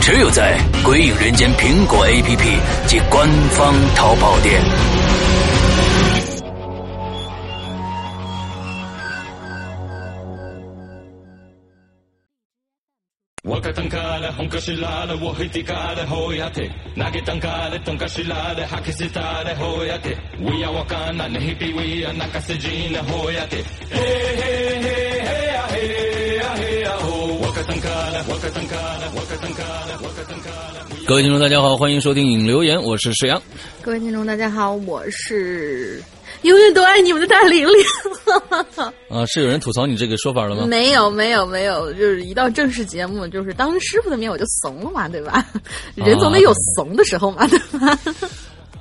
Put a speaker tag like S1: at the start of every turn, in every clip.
S1: 只有在《鬼影人间》苹果 APP 及官方淘宝店。各位听众，大家好，欢迎收听影留言，我是石阳。
S2: 各位听众，大家好，我是永远都爱你们的大玲玲。
S1: 啊，是有人吐槽你这个说法了吗？
S2: 没有，没有，没有，就是一到正式节目，就是当师傅的面我就怂了嘛，对吧？人总得有怂的时候嘛，对吧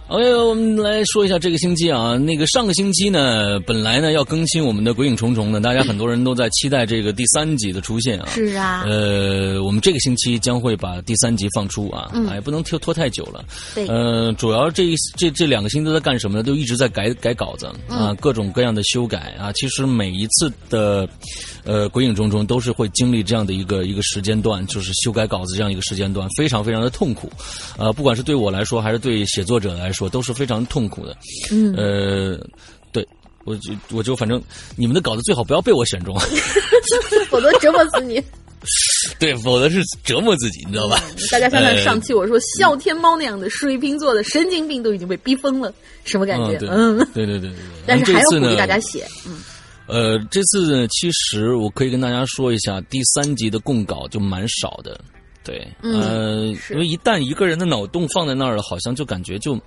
S1: ？OK，我们来说一下这个星期啊，那个上个星期呢，本来呢要更新我们的《鬼影重重》的，大家很多人都在期待这个第三集的出现啊。
S2: 是啊。
S1: 呃，我们这个星期将会把第三集放出啊，哎不能拖拖太久了。
S2: 对。
S1: 呃，主要这这这两个星期都在干什么呢？都一直在改改稿子啊，各种各样的修改啊。其实每一次的呃《鬼影重重》都是会经历这样的一个一个时间段，就是修改稿子这样一个时间段，非常非常的痛苦。呃，不管是对我来说，还是对写作者来说。说都是非常痛苦的，
S2: 嗯，
S1: 呃，对我就我就反正你们的稿子最好不要被我选中，
S2: 否则折磨死你。
S1: 对，否则是折磨自己，你知道吧？
S2: 大家想想上期我说笑天猫那样的水瓶座的神经病都已经被逼疯了，什么感觉？
S1: 嗯，对对对对对。
S2: 但是还要鼓励大家写，嗯。
S1: 呃，这次呢，其实我可以跟大家说一下，第三集的供稿就蛮少的。对，呃，因为一旦一个人的脑洞放在那儿了，好像就感觉就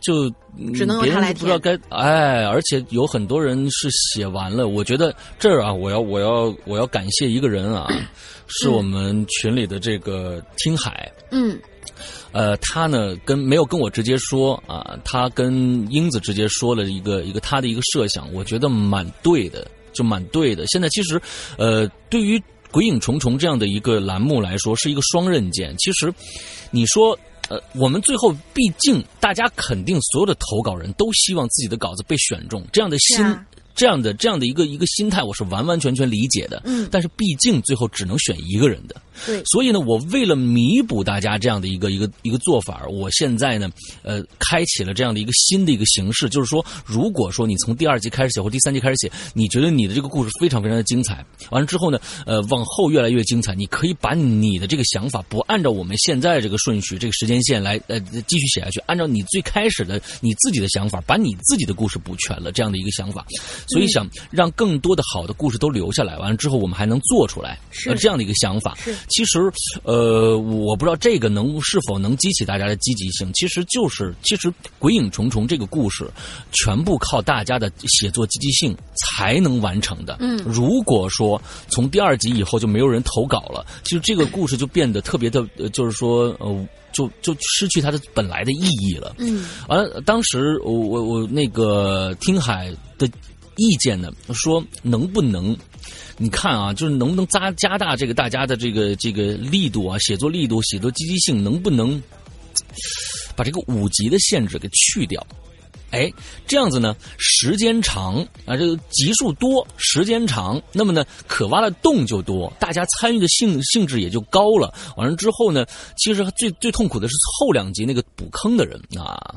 S1: 就
S2: 只能
S1: 别人不知道该哎，而且有很多人是写完了。我觉得这儿啊，我要我要我要感谢一个人啊，是我们群里的这个听海，
S2: 嗯，
S1: 呃，他呢跟没有跟我直接说啊，他跟英子直接说了一个一个他的一个设想，我觉得蛮对的，就蛮对的。现在其实呃，对于。鬼影重重这样的一个栏目来说，是一个双刃剑。其实，你说，呃，我们最后毕竟大家肯定所有的投稿人都希望自己的稿子被选中，这样的心。这样的这样的一个一个心态，我是完完全全理解的。
S2: 嗯，
S1: 但是毕竟最后只能选一个人的。
S2: 对，
S1: 所以呢，我为了弥补大家这样的一个一个一个做法，我现在呢，呃，开启了这样的一个新的一个形式，就是说，如果说你从第二集开始写或第三集开始写，你觉得你的这个故事非常非常的精彩，完了之后呢，呃，往后越来越精彩，你可以把你的这个想法不按照我们现在这个顺序、这个时间线来呃继续写下去，按照你最开始的你自己的想法，把你自己的故事补全了，这样的一个想法。所以想让更多的好的故事都留下来，完了之后我们还能做出来，
S2: 是
S1: 这样的一个想法。
S2: 是，
S1: 其实，呃，我不知道这个能是否能激起大家的积极性。其实就是，其实《鬼影重重》这个故事，全部靠大家的写作积极性才能完成的。
S2: 嗯，
S1: 如果说从第二集以后就没有人投稿了，其实这个故事就变得特别的，就是说，呃，就就失去它的本来的意义了。
S2: 嗯，
S1: 而当时我我我那个听海的。意见呢？说能不能？你看啊，就是能不能加加大这个大家的这个这个力度啊，写作力度、写作积极性，能不能把这个五级的限制给去掉？哎，这样子呢，时间长啊，这个级数多，时间长，那么呢，可挖的洞就多，大家参与的性性质也就高了。完了之后呢，其实最最痛苦的是后两集那个补坑的人啊。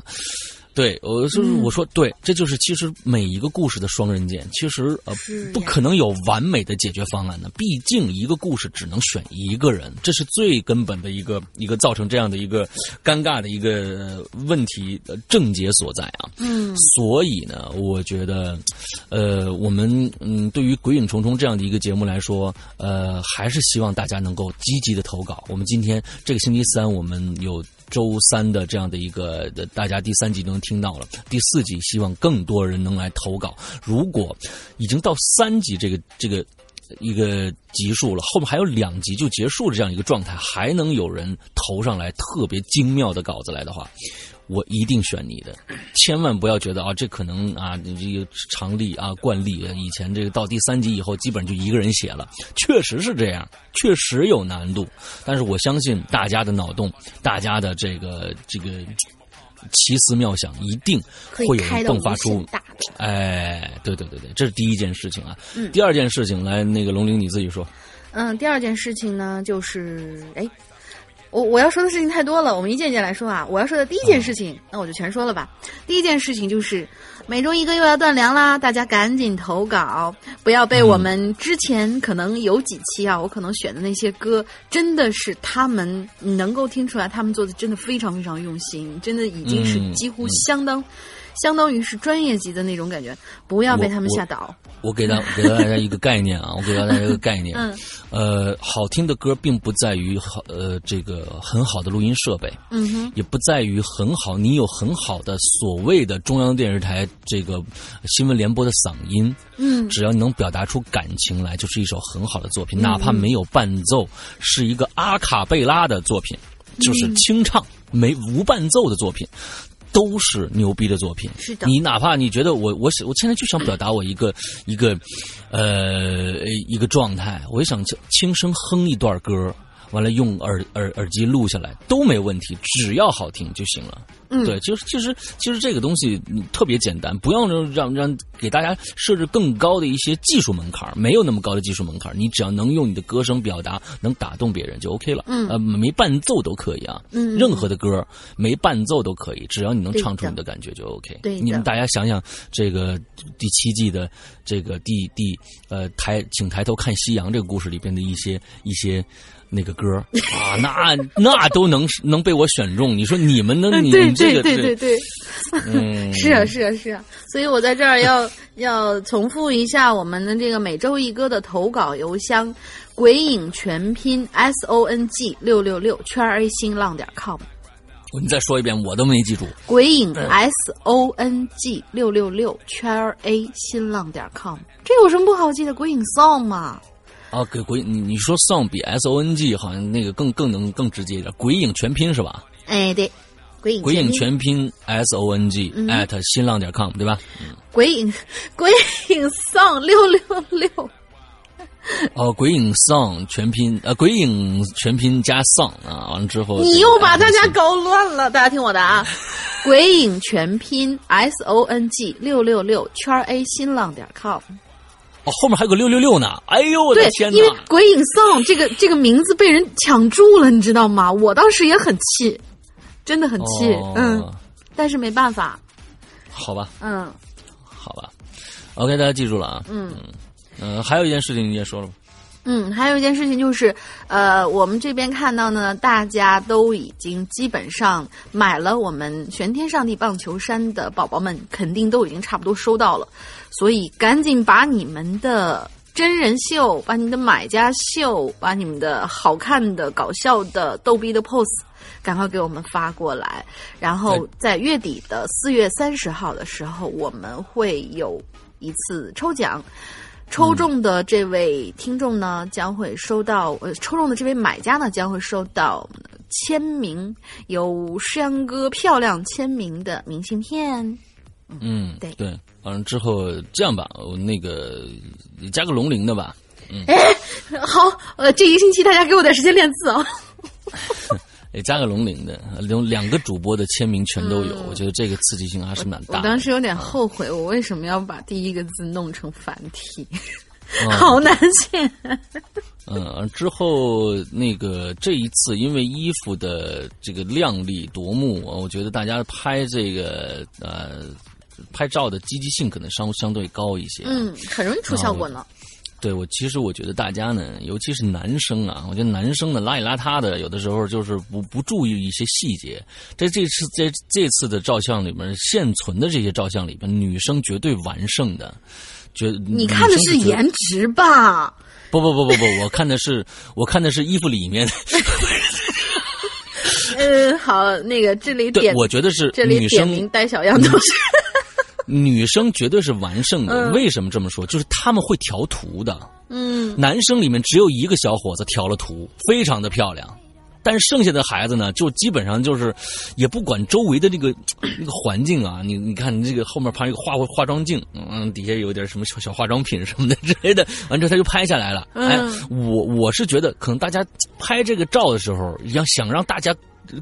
S1: 对，我就是我说对，这就是其实每一个故事的双刃剑。其实呃，不可能有完美的解决方案的，毕竟一个故事只能选一个人，这是最根本的一个一个造成这样的一个尴尬的一个问题的症结所在啊。
S2: 嗯，
S1: 所以呢，我觉得，呃，我们嗯，对于《鬼影重重》这样的一个节目来说，呃，还是希望大家能够积极的投稿。我们今天这个星期三，我们有。周三的这样的一个，大家第三集都能听到了，第四集希望更多人能来投稿。如果已经到三集这个这个一个集数了，后面还有两集就结束了这样一个状态，还能有人投上来特别精妙的稿子来的话，我一定选你的，千万不要觉得啊，这可能啊，这个常例啊、惯例，以前这个到第三集以后，基本上就一个人写了，确实是这样，确实有难度。但是我相信大家的脑洞，大家的这个这个奇思妙想，一定会有人迸发出。哎，对对对对，这是第一件事情啊。
S2: 嗯。
S1: 第二件事情，来，那个龙玲你自己说。
S2: 嗯，第二件事情呢，就是哎。我我要说的事情太多了，我们一件件来说啊。我要说的第一件事情，那我就全说了吧。第一件事情就是每周一歌又要断粮啦，大家赶紧投稿，不要被我们之前可能有几期啊，我可能选的那些歌，真的是他们能够听出来，他们做的真的非常非常用心，真的已经是几乎相当。相当于是专业级的那种感觉，不要被他们吓倒。
S1: 我给大 给大家一个概念啊，我给大家一个概念。
S2: 嗯。
S1: 呃，好听的歌并不在于好呃这个很好的录音设备，
S2: 嗯哼，
S1: 也不在于很好你有很好的所谓的中央电视台这个新闻联播的嗓音，
S2: 嗯，
S1: 只要你能表达出感情来，就是一首很好的作品，哪怕没有伴奏，是一个阿卡贝拉的作品，就是清唱没无伴奏的作品。都是牛逼的作品，
S2: 是的。
S1: 你哪怕你觉得我我我现在就想表达我一个一个，呃，一个状态，我也想轻声哼一段歌。完了，用耳耳耳机录下来都没问题，只要好听就行了。
S2: 嗯，
S1: 对，就是其实其实这个东西特别简单，不要让让让给大家设置更高的一些技术门槛，没有那么高的技术门槛，你只要能用你的歌声表达，能打动别人就 OK 了。
S2: 嗯，
S1: 呃，没伴奏都可以啊。
S2: 嗯，
S1: 任何的歌没伴奏都可以，只要你能唱出你的感觉就 OK。
S2: 对，
S1: 你们大家想想，这个第七季的这个第第呃抬，请抬头看夕阳这个故事里边的一些一些。那个歌啊，那那都能能被我选中。你说你们能？你们这个
S2: 对对对对，
S1: 嗯，
S2: 是啊是啊是啊。所以我在这儿要要重复一下我们的这个每周一歌的投稿邮箱：鬼影全拼 S O N G 六六六圈 A 新浪点 com。
S1: 你再说一遍，我都没记住。
S2: 鬼影 S O N G 六六六圈 A 新浪点 com，这有什么不好记的？鬼影 song 嘛。
S1: 啊，给鬼你你说 song 比 S O N G 好像那个更更能更直接一点，鬼影全拼是吧？
S2: 哎，对，鬼影
S1: 鬼影全拼 S O N G at 新浪点 com 对吧？
S2: 鬼影 鬼影 song 六六六。
S1: 哦，鬼影 song 全拼呃，鬼影全拼加 song 啊，完了之后
S2: 你又把大家搞乱了，大家听我的啊，鬼影全拼 S O N G 六六六圈 A 新浪点 com。
S1: 哦，后面还有个六六六呢！哎呦，我的天
S2: 哪！因为《鬼影 song》这个这个名字被人抢注了，你知道吗？我当时也很气，真的很气，嗯，但是没办法。
S1: 好吧。
S2: 嗯。
S1: 好吧。OK，大家记住了啊。嗯。嗯，还有一件事情你也说了吧。
S2: 嗯，还有一件事情就是，呃，我们这边看到呢，大家都已经基本上买了我们玄天上帝棒球衫的宝宝们，肯定都已经差不多收到了，所以赶紧把你们的真人秀、把你的买家秀、把你们的好看的、搞笑的、逗逼的 pose，赶快给我们发过来，然后在月底的四月三十号的时候，我们会有一次抽奖。抽中的这位听众呢，将会收到呃，抽中的这位买家呢，将会收到签名，有诗阳哥漂亮签名的明信片。
S1: 嗯，
S2: 对
S1: 对，完了之后这样吧，我那个加个龙鳞的吧。嗯，
S2: 哎，好，呃，这一个星期大家给我点时间练字啊。
S1: 也加个龙鳞的，两两个主播的签名全都有，我觉得这个刺激性还是蛮大。
S2: 我当时有点后悔，我为什么要把第一个字弄成繁体，好难写。
S1: 嗯，之后那个这一次，因为衣服的这个亮丽夺目，我觉得大家拍这个呃拍照的积极性可能相相对高一些。
S2: 嗯，很容易出效果呢。
S1: 对我，其实我觉得大家呢，尤其是男生啊，我觉得男生呢邋里邋遢的，有的时候就是不不注意一些细节。在这次在这次的照相里面，现存的这些照相里面，女生绝对完胜的。觉
S2: 你看的是颜值吧？
S1: 不不不不不，我看的是我看的是衣服里面。
S2: 嗯，好，那个这里点，
S1: 我觉得是
S2: 这里
S1: 点
S2: 名带小样同学。
S1: 女生绝对是完胜的，为什么这么说？就是他们会调图的。
S2: 嗯，
S1: 男生里面只有一个小伙子调了图，非常的漂亮，但是剩下的孩子呢，就基本上就是也不管周围的这个 那个环境啊，你你看你这个后面旁一个化化妆镜，嗯，底下有点什么小小化妆品什么的之类的，完之后他就拍下来了。哎，我我是觉得可能大家拍这个照的时候，要想让大家。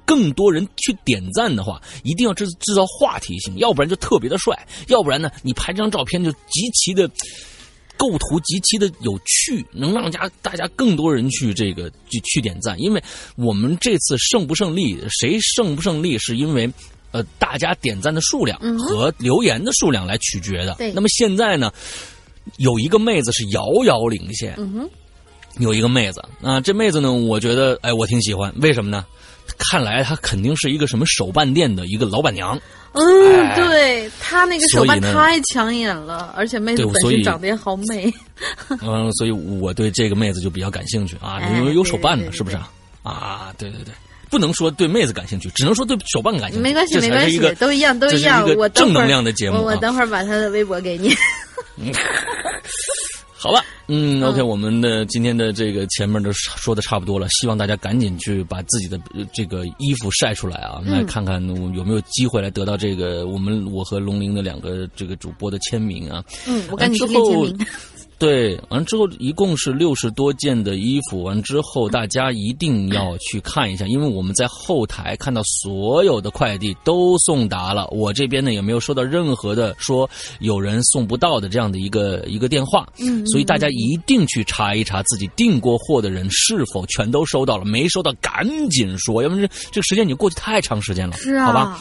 S1: 更多人去点赞的话，一定要制制造话题性，要不然就特别的帅，要不然呢，你拍这张照片就极其的构图极其的有趣，能让家大家更多人去这个去去点赞。因为我们这次胜不胜利，谁胜不胜利，是因为呃大家点赞的数量和留言的数量来取决的。
S2: 对，
S1: 那么现在呢，有一个妹子是遥遥领先，
S2: 嗯，
S1: 有一个妹子啊，这妹子呢，我觉得哎，我挺喜欢，为什么呢？看来她肯定是一个什么手办店的一个老板娘。
S2: 嗯，对她那个手办太抢眼了，而且妹子本身长得也好美。
S1: 嗯，所以我对这个妹子就比较感兴趣啊，因为有手办呢，是不是啊？啊，对对对，不能说对妹子感兴趣，只能说对手办感兴趣。
S2: 没关系，没关系，都一样，都一样。我
S1: 正能量的节目，
S2: 我等会儿把她的微博给你。
S1: 好吧，嗯，OK，我们的今天的这个前面都说的差不多了，希望大家赶紧去把自己的这个衣服晒出来啊，来看看我有没有机会来得到这个我们我和龙鳞的两个这个主播的签名啊。
S2: 嗯，我赶紧去签名。
S1: 对，完之后一共是六十多件的衣服，完之后大家一定要去看一下，因为我们在后台看到所有的快递都送达了，我这边呢也没有收到任何的说有人送不到的这样的一个一个电话，
S2: 嗯，
S1: 所以大家一定去查一查自己订过货的人是否全都收到了，没收到赶紧说，要不然这个时间已经过去太长时间了，
S2: 是啊，
S1: 好吧，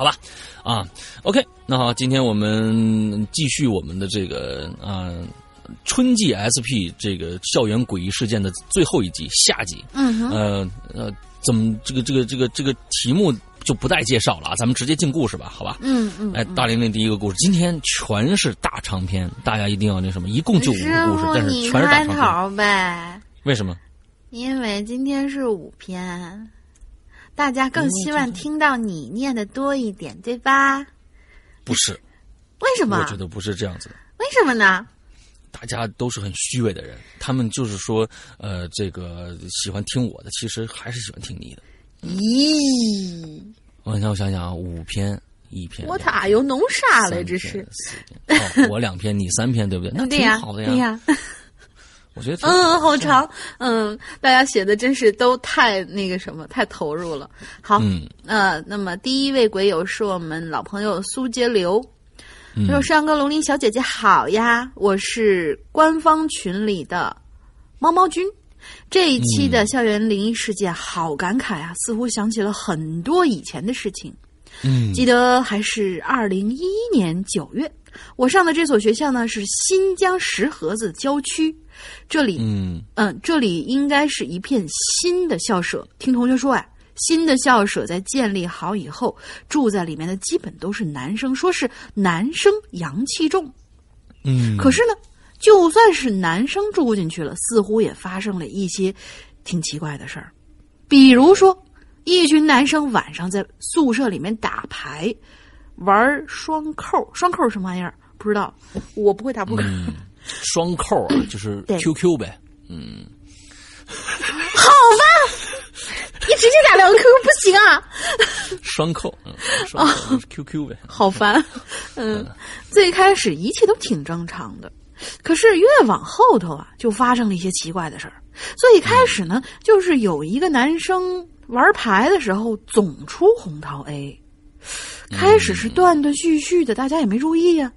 S1: 好吧。啊，OK，那好，今天我们继续我们的这个啊春季 SP 这个校园诡异事件的最后一集下集。
S2: 嗯
S1: 呃呃，怎么这个这个这个这个题目就不再介绍了啊？咱们直接进故事吧，好吧？
S2: 嗯嗯。
S1: 哎，大玲玲第一个故事，今天全是大长篇，大家一定要那什么，一共就五个故事，但是全是大长
S2: 篇。呗？
S1: 为什么？
S2: 因为今天是五篇。大家更希望听到你念的多一点，对吧？
S1: 不是，
S2: 为什么？
S1: 我觉得不是这样子。
S2: 为什么呢？
S1: 大家都是很虚伪的人，他们就是说，呃，这个喜欢听我的，其实还是喜欢听你的。
S2: 咦？
S1: 我让我想想啊，五篇一篇，
S2: 我他又弄啥了？这是？
S1: 我两篇，你三篇，对不对？那挺好的
S2: 呀。对呀。
S1: 我觉得
S2: 嗯，好长，嗯，大家写的真是都太那个什么，太投入了。好，
S1: 嗯，
S2: 呃，那么第一位鬼友是我们老朋友苏杰流，他说：“山哥龙鳞小姐姐好呀，我是官方群里的猫猫君。这一期的校园灵异事件好感慨啊，似乎想起了很多以前的事情。
S1: 嗯，
S2: 记得还是二零一一年九月，我上的这所学校呢是新疆石河子郊区。”这里，
S1: 嗯
S2: 嗯，这里应该是一片新的校舍。听同学说啊，新的校舍在建立好以后，住在里面的基本都是男生，说是男生阳气重。
S1: 嗯，
S2: 可是呢，就算是男生住进去了，似乎也发生了一些挺奇怪的事儿。比如说，一群男生晚上在宿舍里面打牌，玩双扣。双扣什么玩意儿？不知道，我不会打扑克。
S1: 双扣啊，就是 QQ 呗，嗯，
S2: 好吧，你直接打两个 QQ 不行啊？
S1: 双扣，嗯，双扣 QQ 呗，
S2: 好烦，嗯，最开始一切都挺正常的，可是越往后头啊，就发生了一些奇怪的事儿。最开始呢，就是有一个男生玩牌的时候总出红桃 A，开始是断断续续的，大家也没注意呀。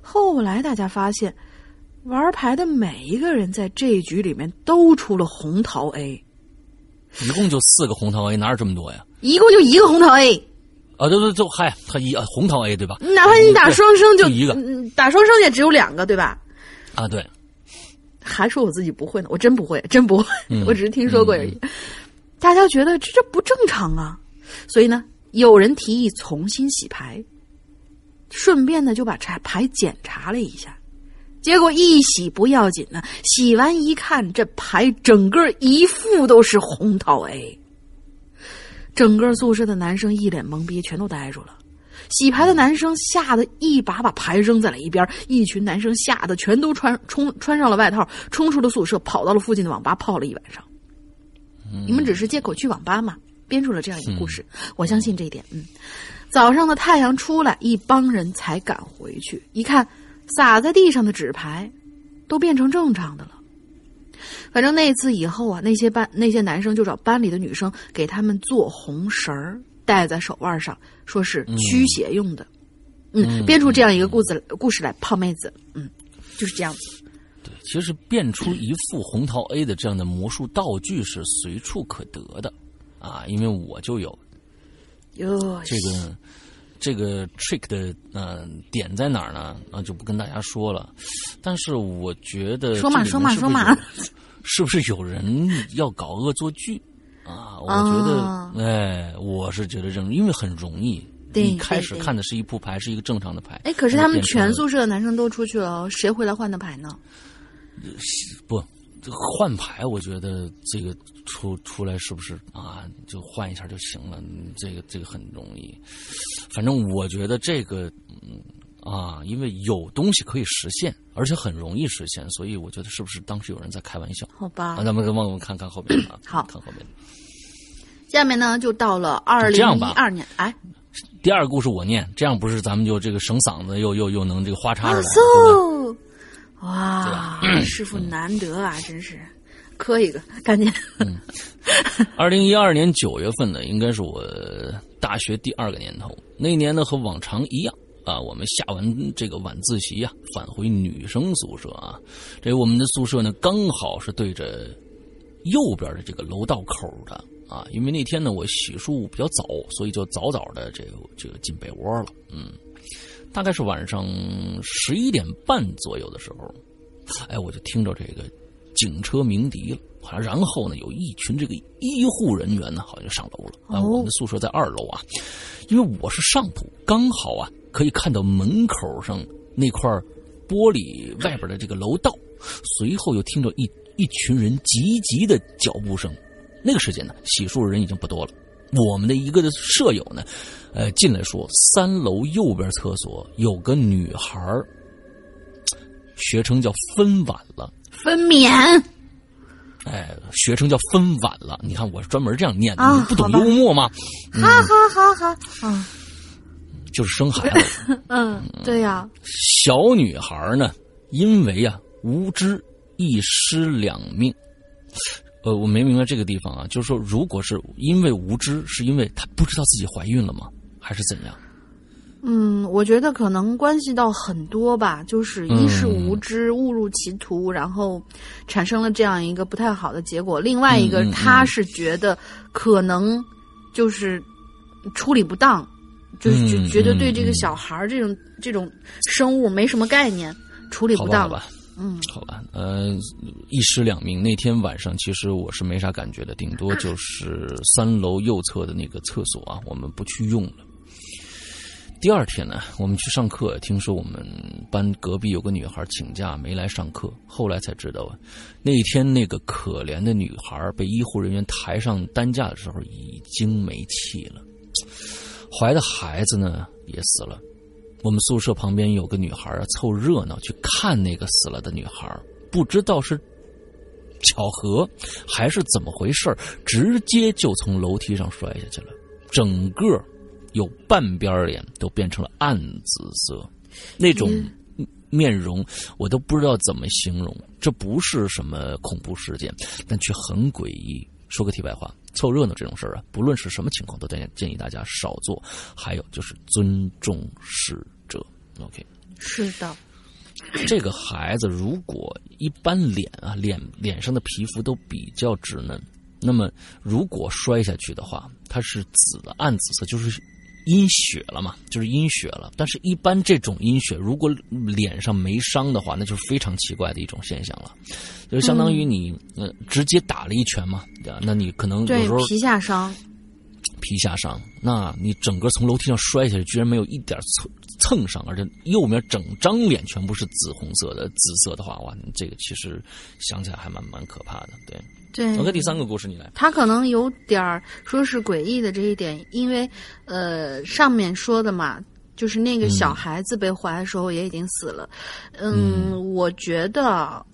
S2: 后来大家发现。玩牌的每一个人在这一局里面都出了红桃 A，
S1: 一共就四个红桃 A，哪有这么多呀？
S2: 一共就一个红桃 A，
S1: 啊，对对，就嗨，他一红桃 A 对吧？
S2: 哪怕你打双生
S1: 就一个，
S2: 打双生也只有两个对吧？
S1: 啊，对，
S2: 还说我自己不会呢，我真不会，真不会，我只是听说过而已。大家觉得这这不正常啊，所以呢，有人提议重新洗牌，顺便呢就把牌牌检查了一下。结果一洗不要紧呢，洗完一看，这牌整个一副都是红桃 A。整个宿舍的男生一脸懵逼，全都呆住了。洗牌的男生吓得一把把牌扔在了一边，一群男生吓得全都穿冲穿上了外套，冲出了宿舍，跑到了附近的网吧泡了一晚上。你们只是借口去网吧嘛，编出了这样一个故事。我相信这一点。嗯，早上的太阳出来，一帮人才敢回去。一看，洒在地上的纸牌都变成正常的了。反正那次以后啊，那些班那些男生就找班里的女生给他们做红绳儿，戴在手腕上，说是驱邪用的。嗯，编出这样一个故事故事来泡妹子。嗯，就是这样子。
S1: 对，其实变出一副红桃 A 的这样的魔术道具是随处可得的啊，因为我就有。
S2: 哟，
S1: 这个这个 trick 的呃点在哪儿呢？啊，就不跟大家说了。但是我觉得
S2: 说嘛说嘛说嘛，
S1: 是不是有人要搞恶作剧啊？我觉得，哎，我是觉得这，因为很容易。一开始看的是一副牌，是一个正常的牌。
S2: 哎，可是他们全宿舍的男生都出去了，谁回来换的牌呢？
S1: 不，换牌，我觉得这个出出来是不是啊？就换一下就行了。这个这个很容易。反正我觉得这个，嗯啊，因为有东西可以实现，而且很容易实现，所以我觉得是不是当时有人在开玩笑？
S2: 好吧。
S1: 咱们往我们看看后面啊。
S2: 好，
S1: 看后面。
S2: 下面呢，就到了二零一二年，哎。
S1: 第二个故事我念，这样不是咱们就这个省嗓子，又又又能这个花叉出来，
S2: 对哇，师傅难得啊，真是磕一个，赶紧。
S1: 二零一二年九月份呢，应该是我大学第二个年头。那年呢，和往常一样啊，我们下完这个晚自习呀，返回女生宿舍啊。这我们的宿舍呢，刚好是对着右边的这个楼道口的。啊，因为那天呢，我洗漱比较早，所以就早早的这个这个进被窝了。嗯，大概是晚上十一点半左右的时候，哎，我就听着这个警车鸣笛了。然后呢，有一群这个医护人员呢，好像上楼了。啊，我们的宿舍在二楼啊，因为我是上铺，刚好啊可以看到门口上那块玻璃外边的这个楼道。随后又听着一一群人急急的脚步声。那个时间呢，洗漱的人已经不多了。我们的一个舍友呢，呃，进来说，三楼右边厕所有个女孩学称叫分娩了。
S2: 分娩。
S1: 哎，学成叫分娩了。你看，我是专门这样念的，你不懂幽默吗？
S2: 好好好好，嗯，
S1: 就是生孩子。
S2: 嗯，对呀。
S1: 小女孩呢，因为啊无知，一尸两命。呃，我没明白这个地方啊，就是说，如果是因为无知，是因为她不知道自己怀孕了吗，还是怎样？
S2: 嗯，我觉得可能关系到很多吧，就是一是无知误入歧途，然后产生了这样一个不太好的结果；另外一个，他是觉得可能就是处理不当，就是觉觉得对这个小孩这种这种生物没什么概念，处理不当。嗯，
S1: 好吧，呃，一尸两命。那天晚上其实我是没啥感觉的，顶多就是三楼右侧的那个厕所啊，我们不去用了。第二天呢，我们去上课，听说我们班隔壁有个女孩请假没来上课，后来才知道啊，那天那个可怜的女孩被医护人员抬上担架的时候已经没气了，怀的孩子呢也死了。我们宿舍旁边有个女孩啊，凑热闹去看那个死了的女孩，不知道是巧合还是怎么回事直接就从楼梯上摔下去了，整个有半边脸都变成了暗紫色，那种面容我都不知道怎么形容。这不是什么恐怖事件，但却很诡异。说个题外话。凑热闹这种事儿啊，不论是什么情况，都建建议大家少做。还有就是尊重逝者。OK，
S2: 是的。
S1: 这个孩子如果一般脸啊，脸脸上的皮肤都比较稚嫩，那么如果摔下去的话，它是紫的，暗紫色，就是。阴血了嘛，就是阴血了。但是，一般这种阴血，如果脸上没伤的话，那就是非常奇怪的一种现象了。就相当于你呃直接打了一拳嘛，那你可能有时候
S2: 皮下伤，
S1: 皮下伤，那你整个从楼梯上摔下去，居然没有一点蹭蹭上，而且右面整张脸全部是紫红色的紫色的话，哇，这个其实想起来还蛮蛮可怕的，对。
S2: 对
S1: ，OK，第三个故事你来。
S2: 他可能有点儿说是诡异的这一点，因为呃上面说的嘛，就是那个小孩子被怀的时候也已经死了。嗯，我觉得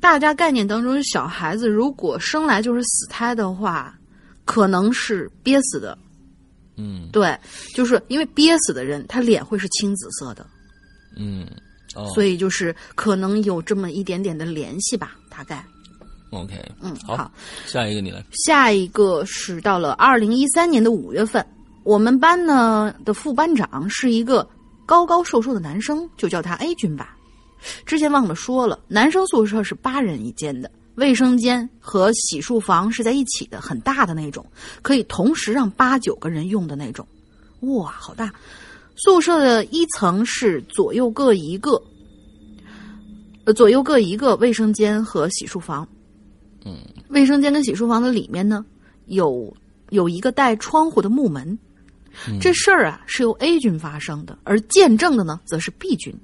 S2: 大家概念当中，小孩子如果生来就是死胎的话，可能是憋死的。
S1: 嗯
S2: 对，就是因为憋死的人，他脸会是青紫色的，
S1: 嗯，哦，
S2: 所以就是可能有这么一点点的联系吧，大概。
S1: OK，
S2: 嗯，
S1: 好
S2: 好。
S1: 下一个你来。
S2: 下一个是到了二零一三年的五月份，我们班呢的副班长是一个高高瘦瘦的男生，就叫他 A 君吧。之前忘了说了，男生宿舍是八人一间的，卫生间和洗漱房是在一起的，很大的那种，可以同时让八九个人用的那种。哇，好大！宿舍的一层是左右各一个，呃，左右各一个卫生间和洗漱房。嗯卫生间跟洗漱房的里面呢，有有一个带窗户的木门。这事儿啊是由 A 军发生的，而见证的呢则是 B 军。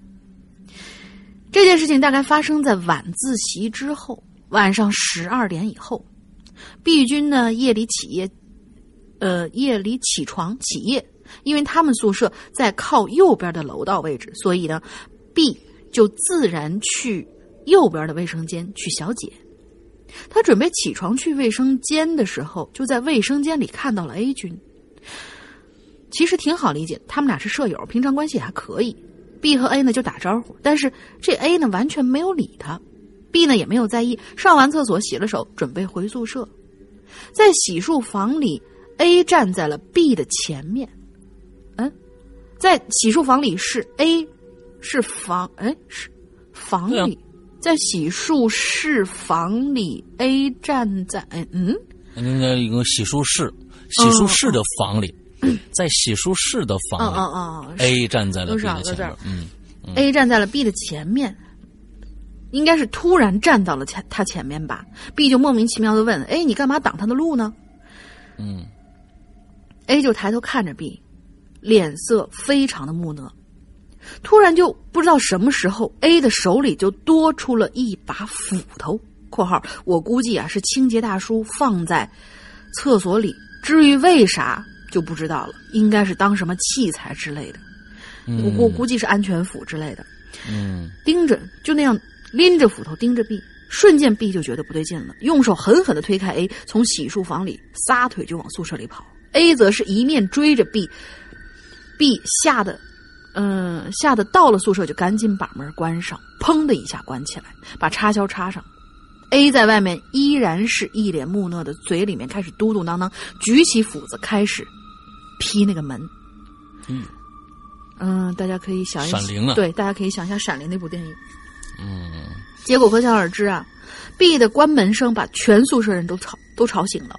S2: 这件事情大概发生在晚自习之后，晚上十二点以后。B 君呢夜里起夜，呃夜里起床起夜，因为他们宿舍在靠右边的楼道位置，所以呢，B 就自然去右边的卫生间去小解。他准备起床去卫生间的时候，就在卫生间里看到了 A 君。其实挺好理解，他们俩是舍友，平常关系也还可以。B 和 A 呢就打招呼，但是这 A 呢完全没有理他，B 呢也没有在意。上完厕所洗了手，准备回宿舍。在洗漱房里，A 站在了 B 的前面。嗯，在洗漱房里是 A，是房哎是房里，在洗漱室房里，A 站在哎嗯
S1: 应该一个洗漱室，洗漱室的房里，在洗漱室的
S2: 嗯
S1: 房里、
S2: 嗯嗯
S1: a 站在了
S2: 都
S1: B 的前面。嗯
S2: ，A 站在了 B 的前面，应该是突然站到了前他前面吧。B 就莫名其妙的问：“哎，你干嘛挡他的路呢
S1: 嗯
S2: ？”A 就抬头看着 B，脸色非常的木讷。突然就不知道什么时候，A 的手里就多出了一把斧头（括号我估计啊是清洁大叔放在厕所里，至于为啥就不知道了，应该是当什么器材之类的。我我估计是安全斧之类的。
S1: 嗯
S2: 盯着，就那样拎着斧头盯着 B，瞬间 B 就觉得不对劲了，用手狠狠的推开 A，从洗漱房里撒腿就往宿舍里跑。A 则是一面追着 B，B 吓得，嗯、吓得到了宿舍就赶紧把门关上，砰的一下关起来，把插销插上。A 在外面依然是一脸木讷的，嘴里面开始嘟嘟囔囔，举起斧子开始劈那个门。
S1: 嗯
S2: 嗯，大家可以想一
S1: 闪灵啊
S2: 对，大家可以想一下《闪灵》那部电影。
S1: 嗯
S2: 结果可想而知啊，B 的关门声把全宿舍人都吵都吵醒了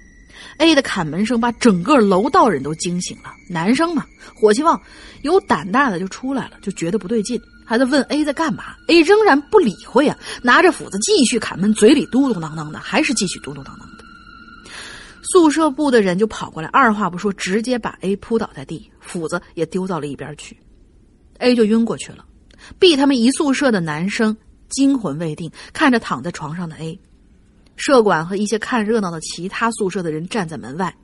S2: ，A 的砍门声把整个楼道人都惊醒了。男生嘛，火气旺，有胆大的就出来了，就觉得不对劲，还在问 A 在干嘛。A 仍然不理会啊，拿着斧子继续砍门，嘴里嘟嘟囔囔的，还是继续嘟嘟囔囔的。宿舍部的人就跑过来，二话不说，直接把 A 扑倒在地，斧子也丢到了一边去，A 就晕过去了。B 他们一宿舍的男生惊魂未定，看着躺在床上的 A。舍管和一些看热闹的其他宿舍的人站在门外。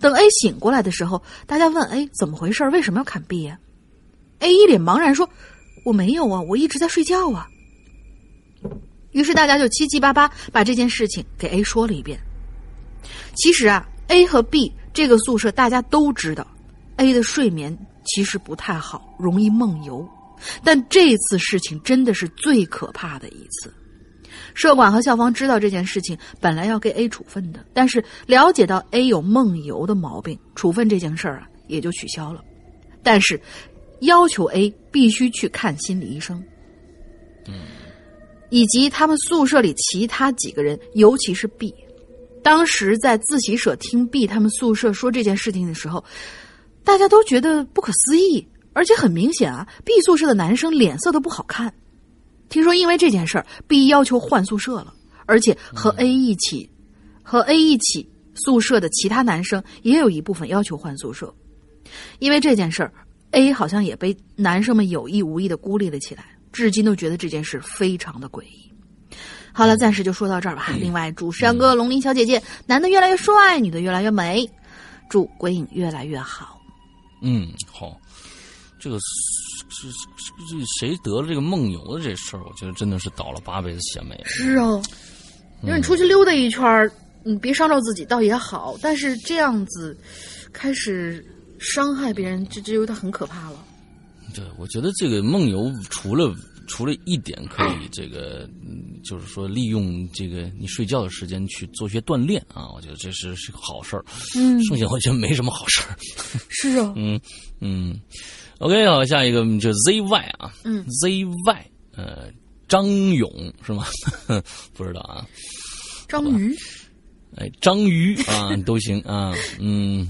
S2: 等 A 醒过来的时候，大家问 A 怎么回事，为什么要砍 B 呀、a 一脸茫然说：“我没有啊，我一直在睡觉啊。”于是大家就七七八八把这件事情给 A 说了一遍。其实啊，A 和 B 这个宿舍大家都知道，A 的睡眠其实不太好，容易梦游。但这次事情真的是最可怕的一次。社管和校方知道这件事情，本来要给 A 处分的，但是了解到 A 有梦游的毛病，处分这件事儿啊也就取消了。但是要求 A 必须去看心理医生，以及他们宿舍里其他几个人，尤其是 B。当时在自习室听 B 他们宿舍说这件事情的时候，大家都觉得不可思议，而且很明显啊，B 宿舍的男生脸色都不好看。听说因为这件事儿，B 要求换宿舍了，而且和 A 一起，和 A 一起宿舍的其他男生也有一部分要求换宿舍。因为这件事儿，A 好像也被男生们有意无意的孤立了起来，至今都觉得这件事非常的诡异。好了，暂时就说到这儿吧。另外，祝山哥、龙鳞小姐姐，男的越来越帅，女的越来越美，祝鬼影越来越好。
S1: 嗯，好，这个是是这谁得了这个梦游的这事儿，我觉得真的是倒了八辈子血霉。
S2: 是啊，因为你出去溜达一圈儿，你别伤着自己倒也好，但是这样子开始伤害别人，这这有点很可怕了。
S1: 对，我觉得这个梦游除了除了一点可以这个，嗯，就是说利用这个你睡觉的时间去做些锻炼啊，我觉得这是是个好事儿。
S2: 嗯，
S1: 剩下我觉得没什么好事儿。
S2: 是啊，
S1: 嗯嗯，OK，好，下一个就 ZY 啊，
S2: 嗯
S1: ，ZY，呃，张勇是吗？不知道啊，
S2: 章鱼，
S1: 哎，章鱼啊都行啊，嗯。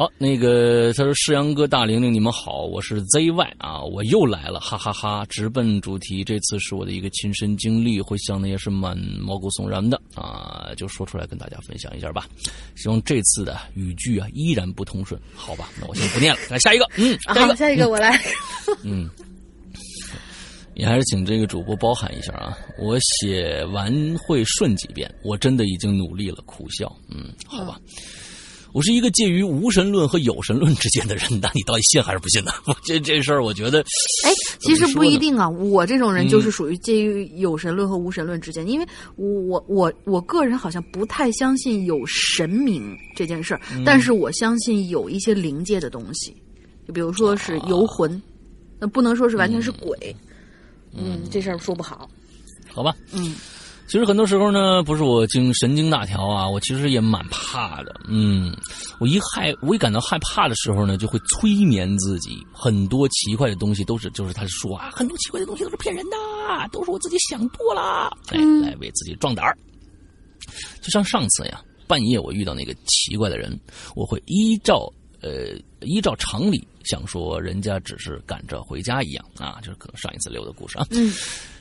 S1: 好，那个他说：“世阳哥、大玲玲，你们好，我是 ZY 啊，我又来了，哈哈哈直奔主题，这次是我的一个亲身经历，回想的也是蛮毛骨悚然的啊，就说出来跟大家分享一下吧。希望这次的语句啊依然不通顺，好吧？那我先不念了，来下一个，嗯，下一，个，
S2: 下一个我来。
S1: 嗯，你还是请这个主播包涵一下啊！我写完会顺几遍，我真的已经努力了，苦笑。嗯，好吧。我是一个介于无神论和有神论之间的人，那你到底信还是不信呢？我这这事儿，我觉得，
S2: 哎，其实不一定啊。我这种人
S1: 嗯
S2: 就是属于介于有神论和无神论之间，因为我我我我个人好像不太相信有神明这件事儿，
S1: 嗯
S2: 但是我相信有一些灵界的东西，就比如说是游魂，那不能说是完全是鬼。嗯，这事儿说不好。
S1: 好吧。
S2: 嗯
S1: 其实很多时候呢，不是我经神经大条啊，我其实也蛮怕的。嗯，我一害，我一感到害怕的时候呢，就会催眠自己，很多奇怪的东西都是，就是他说啊，很多奇怪的东西都是骗人的，都是我自己想多了，哎，来为自己壮胆儿。就像上次呀，半夜我遇到那个奇怪的人，我会依照呃依照常理想说，人家只是赶着回家一样啊，就是可能上一次留的故事啊。
S2: 嗯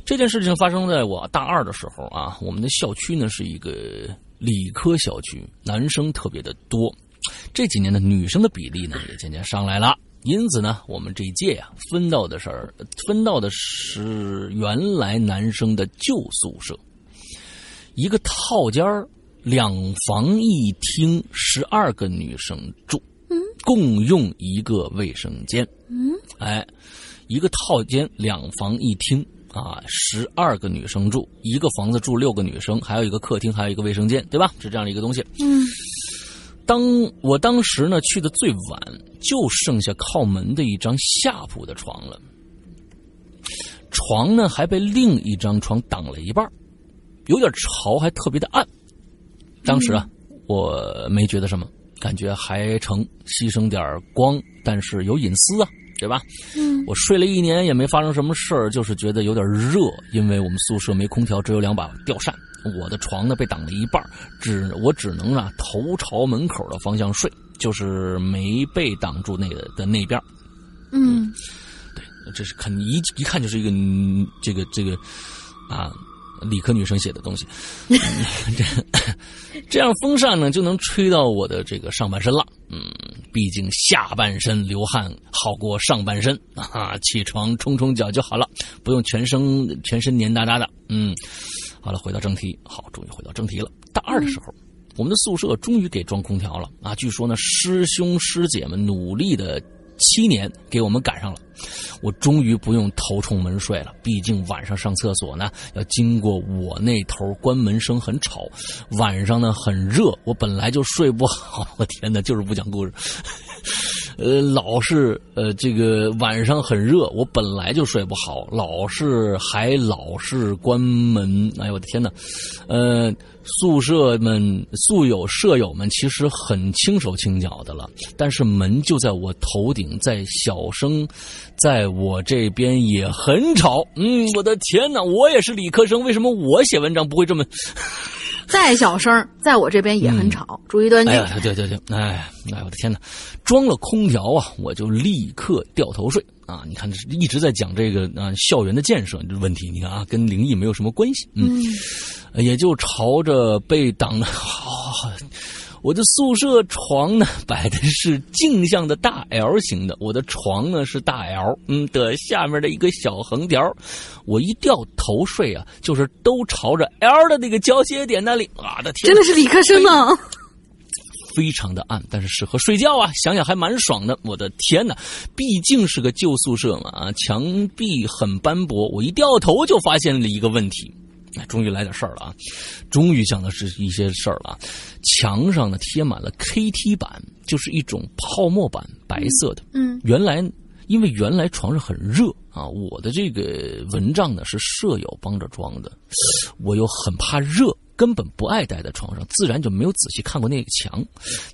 S1: 这件事情发生在我大二的时候啊，我们的校区呢是一个理科校区，男生特别的多，这几年的女生的比例呢也渐渐上来了。因此呢，我们这一届啊、分到的是分到的是原来男生的旧宿舍，一个套间儿两房一厅，十二个女生住，共用一个卫生间。
S2: 嗯
S1: 哎，一个套间两房一厅啊，十二个女生住，一个房子住六个女生，还有一个客厅，还有一个卫生间，对吧？是这样的一个东西。
S2: 嗯
S1: 当我当时呢去的最晚，就剩下靠门的一张下铺的床了。床呢还被另一张床挡了一半有点潮，还特别的暗。当时啊，我没觉得什么，感觉还成，牺牲点光，但是有隐私啊，对吧？
S2: 嗯
S1: 我睡了一年也没发生什么事儿，就是觉得有点热，因为我们宿舍没空调，只有两把吊扇。我的床呢被挡了一半儿，只我只能啊头朝门口的方向睡，就是没被挡住那个的那边
S2: 嗯，对
S1: 这是肯一一看就是一个嗯这个这个啊理科女生写的东西。这 这样风扇呢就能吹到我的这个上半身了。嗯，毕竟下半身流汗好过上半身啊，起床冲冲脚就好了，不用全身全身黏哒哒的。嗯，好了，回到正题，好，终于回到正题了。大二的时候。我们的宿舍终于给装空调了啊！据说呢，师兄师姐们努力的七年给我们赶上了，我终于不用头冲门睡了。毕竟晚上上厕所呢，要经过我那头，关门声很吵。晚上呢很热，我本来就睡不好。我天呐，就是不讲故事。呃，老是呃，这个晚上很热，我本来就睡不好，老是还老是关门。哎呦我的天哪！呃，宿舍们、宿友、舍友们其实很轻手轻脚的了，但是门就在我头顶，在小声，在我这边也很吵。嗯，我的天哪！我也是理科生，为什么我写文章不会这么？
S2: 再小声，在我这边也很吵，注意端静。
S1: 哎呀，对对对，哎，哎，我的天哪！装了空调啊，我就立刻掉头睡啊！你看，这一直在讲这个啊校园的建设问题，你看啊，跟灵异没有什么关系。嗯，也就朝着被挡的。哦我的宿舍床呢摆的是镜像的大 L 型的，我的床呢是大 L，嗯的下面的一个小横条，我一掉头睡啊，就是都朝着 L 的那个交接点那里，我的天
S2: 真，的是理科生呢。
S1: 非常的暗，但是适合睡觉啊，想想还蛮爽的。我的天哪，毕竟是个旧宿舍嘛啊，墙壁很斑驳，我一掉头就发现了一个问题。终于来点事儿了啊！终于想的是一些事儿了。墙上呢贴满了 KT 板，就是一种泡沫板，白色的。
S2: 嗯，
S1: 原来因为原来床上很热啊，我的这个蚊帐呢是舍友帮着装的，我又很怕热，根本不爱待在床上，自然就没有仔细看过那个墙。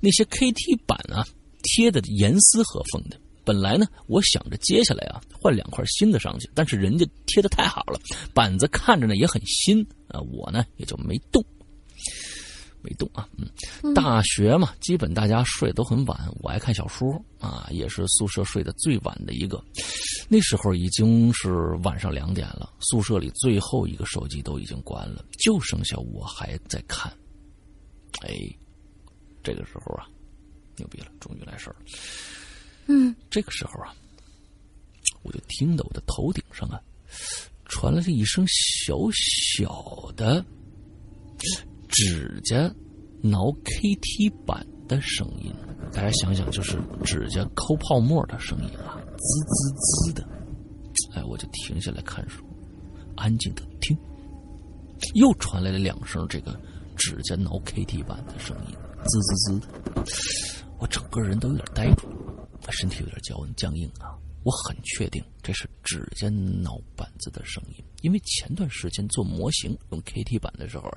S1: 那些 KT 板啊，贴的严丝合缝的。本来呢，我想着接下来啊换两块新的上去，但是人家贴的太好了，板子看着呢也很新啊，我呢也就没动，没动啊。嗯，大学嘛，基本大家睡都很晚，我爱看小说啊，也是宿舍睡得最晚的一个。那时候已经是晚上两点了，宿舍里最后一个手机都已经关了，就剩下我还在看。哎，这个时候啊，牛逼了，终于来事儿了。
S2: 嗯，
S1: 这个时候啊，我就听到我的头顶上啊，传来了一声小小的指甲挠 KT 板的声音。大家想想，就是指甲抠泡沫的声音啊，滋滋滋的。哎，我就停下来看书，安静的听。又传来了两声这个指甲挠 KT 板的声音，滋滋滋的。我整个人都有点呆住了。身体有点僵僵硬啊！我很确定这是指甲挠板子的声音，因为前段时间做模型用 KT 板的时候，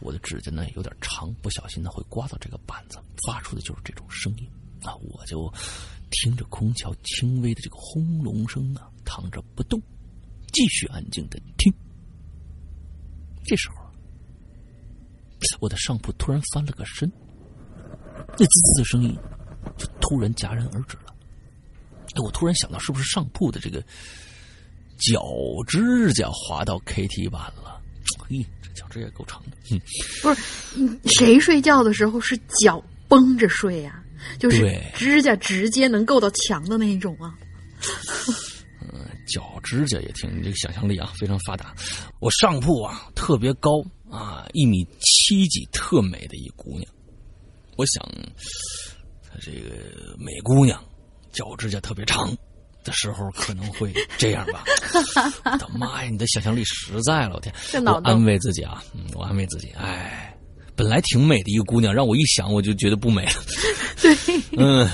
S1: 我的指甲呢有点长，不小心呢会刮到这个板子，发出的就是这种声音啊！我就听着空调轻微的这个轰隆声啊，躺着不动，继续安静的听。这时候，我的上铺突然翻了个身，那滋滋的声音。就突然戛然而止了。哎，我突然想到，是不是上铺的这个脚指甲划到 KT 板了？嘿，这脚趾甲够长的。嗯，
S2: 不是，谁睡觉的时候是脚绷着睡呀？就是指甲直接能够到墙的那一种啊。
S1: 嗯，脚指甲也挺，你这个想象力啊非常发达。我上铺啊特别高啊，一米七几，特美的一姑娘。我想。这个美姑娘脚指甲特别长的时候，可能会这样吧。我的妈呀，你的想象力实在了，我天！我安慰自己啊，嗯，我安慰自己，哎，本来挺美的一个姑娘，让我一想我就觉得不美了。
S2: 对，
S1: 嗯，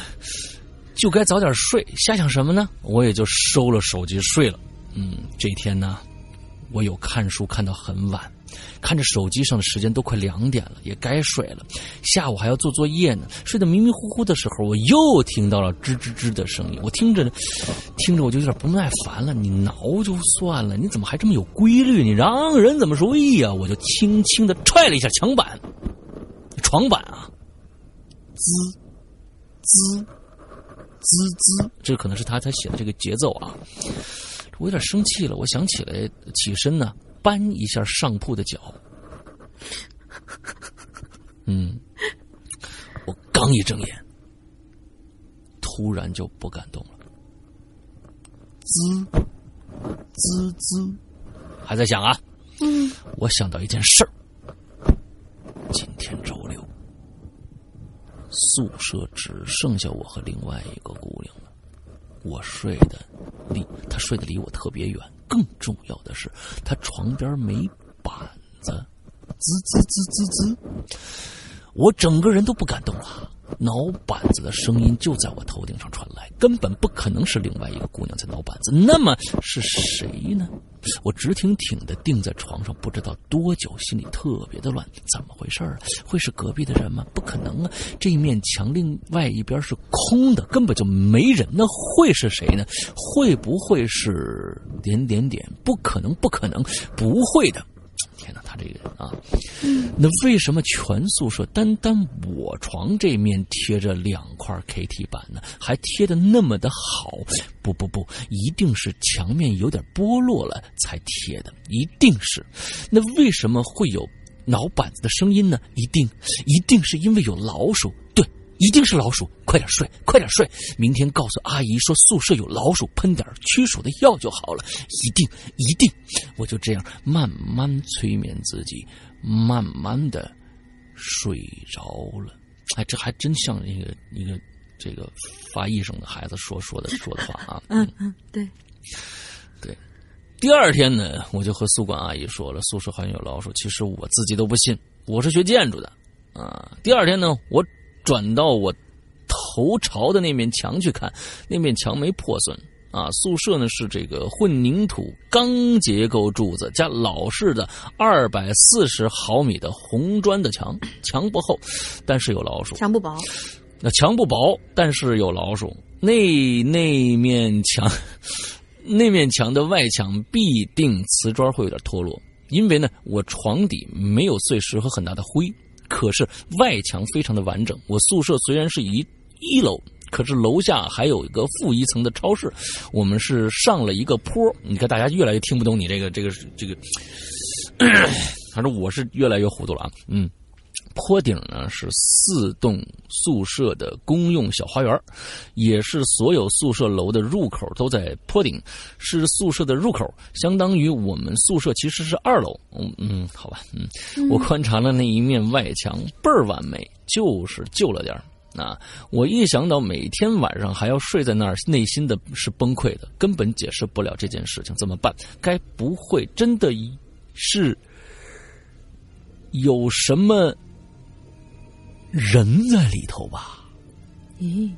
S1: 就该早点睡。瞎想什么呢？我也就收了手机睡了。嗯，这一天呢，我有看书看到很晚。看着手机上的时间都快两点了，也该睡了。下午还要做作业呢，睡得迷迷糊糊的时候，我又听到了吱吱吱的声音。我听着，听着我就有点不耐烦了。你挠就算了，你怎么还这么有规律？你让人怎么睡呀？我就轻轻的踹了一下墙板、床板啊，滋滋滋滋，这可能是他他写的这个节奏啊。我有点生气了，我想起来起身呢。搬一下上铺的脚，嗯，我刚一睁眼，突然就不敢动了，滋滋滋，还在想啊，
S2: 嗯，
S1: 我想到一件事儿，今天周六，宿舍只剩下我和另外一个姑娘了，我睡的离她睡得离我特别远。更重要的是，他床边没板子，滋滋滋滋滋，我整个人都不敢动了。挠板子的声音就在我头顶上传来，根本不可能是另外一个姑娘在挠板子。那么是谁呢？我直挺挺的定在床上，不知道多久，心里特别的乱。怎么回事啊？会是隔壁的人吗？不可能啊！这一面墙另外一边是空的，根本就没人。那会是谁呢？会不会是点点点？不可能，不可能，不会的。他这个啊，那为什么全宿舍单单我床这面贴着两块 KT 板呢？还贴的那么的好？不不不，一定是墙面有点剥落了才贴的，一定是。那为什么会有挠板子的声音呢？一定，一定是因为有老鼠。对。一定是老鼠，快点睡，快点睡！明天告诉阿姨说宿舍有老鼠，喷点驱鼠的药就好了。一定，一定！我就这样慢慢催眠自己，慢慢的睡着了。哎，这还真像一个一个这个发医生的孩子说说的说的话啊。
S2: 嗯嗯，对。
S1: 对，第二天呢，我就和宿管阿姨说了，宿舍好像有老鼠。其实我自己都不信，我是学建筑的啊。第二天呢，我转到我头朝的那面墙去看，那面墙没破损啊。宿舍呢是这个混凝土钢结构柱子加老式的二百四十毫米的红砖的墙，墙不厚，但是有老鼠。
S2: 墙不薄，
S1: 那墙不薄，但是有老鼠。那那面墙。那面墙的外墙必定瓷砖会有点脱落，因为呢，我床底没有碎石和很大的灰，可是外墙非常的完整。我宿舍虽然是一一楼，可是楼下还有一个负一层的超市，我们是上了一个坡。你看，大家越来越听不懂你这个这个这个，反正我是越来越糊涂了啊，嗯。坡顶呢是四栋宿舍的公用小花园，也是所有宿舍楼的入口都在坡顶，是宿舍的入口，相当于我们宿舍其实是二楼。嗯。嗯，好吧，嗯，我观察了那一面外墙，倍儿完美，就是旧了点啊，我一想到每天晚上还要睡在那儿，内心的是崩溃的，根本解释不了这件事情，怎么办？该不会真的是有什么？人在里头吧？
S2: 咦，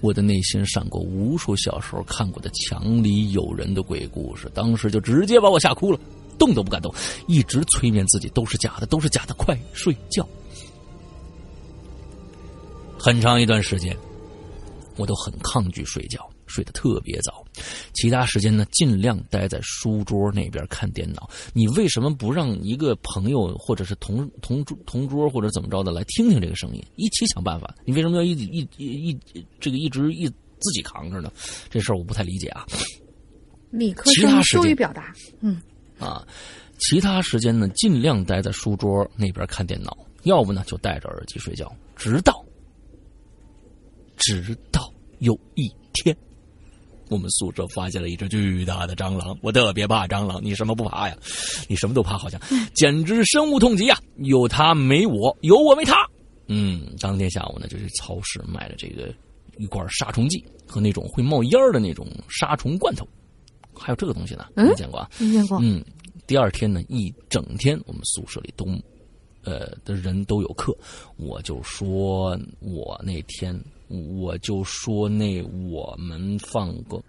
S1: 我的内心闪过无数小时候看过的墙里有人的鬼故事，当时就直接把我吓哭了，动都不敢动，一直催眠自己都是假的，都是假的，快睡觉。很长一段时间，我都很抗拒睡觉。睡得特别早，其他时间呢尽量待在书桌那边看电脑。你为什么不让一个朋友或者是同同桌同桌或者怎么着的来听听这个声音，一起想办法？你为什么要一一一一这个一直一自己扛着呢？这事儿我不太理解啊。
S2: 理科生羞于表达，嗯
S1: 啊，其他时间呢尽量待在书桌那边看电脑，要不呢就戴着耳机睡觉，直到直到有一天。我们宿舍发现了一只巨大的蟑螂，我特别怕蟑螂。你什么不怕呀？你什么都怕，好像简直深恶痛疾呀！有他没我，有我没他。嗯，当天下午呢，就去超市买了这个一罐杀虫剂和那种会冒烟的那种杀虫罐头，还有这个东西呢，没见过啊？
S2: 没见过。
S1: 嗯，第二天呢，一整天我们宿舍里都呃的人都有课，我就说我那天。我就说那我们放个，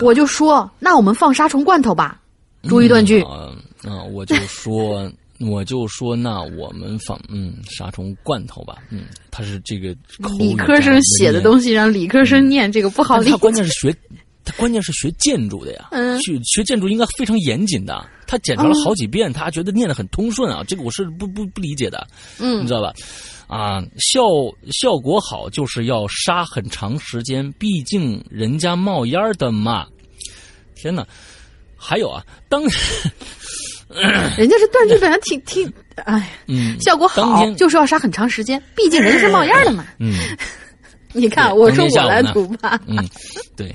S2: 我就说那我们放杀虫罐头吧，注意断句。
S1: 嗯嗯，我就说 我就说那我们放嗯杀虫罐头吧。嗯，他是这个
S2: 理科生写的东西让理科生念这个不好理
S1: 他关键是学他关键是学建筑的呀，嗯学学建筑应该非常严谨的。他检查了好几遍，他觉得念的很通顺啊，这个我是不不不理解的。
S2: 嗯，
S1: 你知道吧？啊，效效果好就是要杀很长时间，毕竟人家冒烟的嘛。天哪，还有啊，当
S2: 人家是断句，本来挺挺，哎，
S1: 嗯，
S2: 效果好就是要杀很长时间，毕竟人家是冒烟的嘛。
S1: 嗯。
S2: 你看，我说我来读吧。
S1: 嗯，对，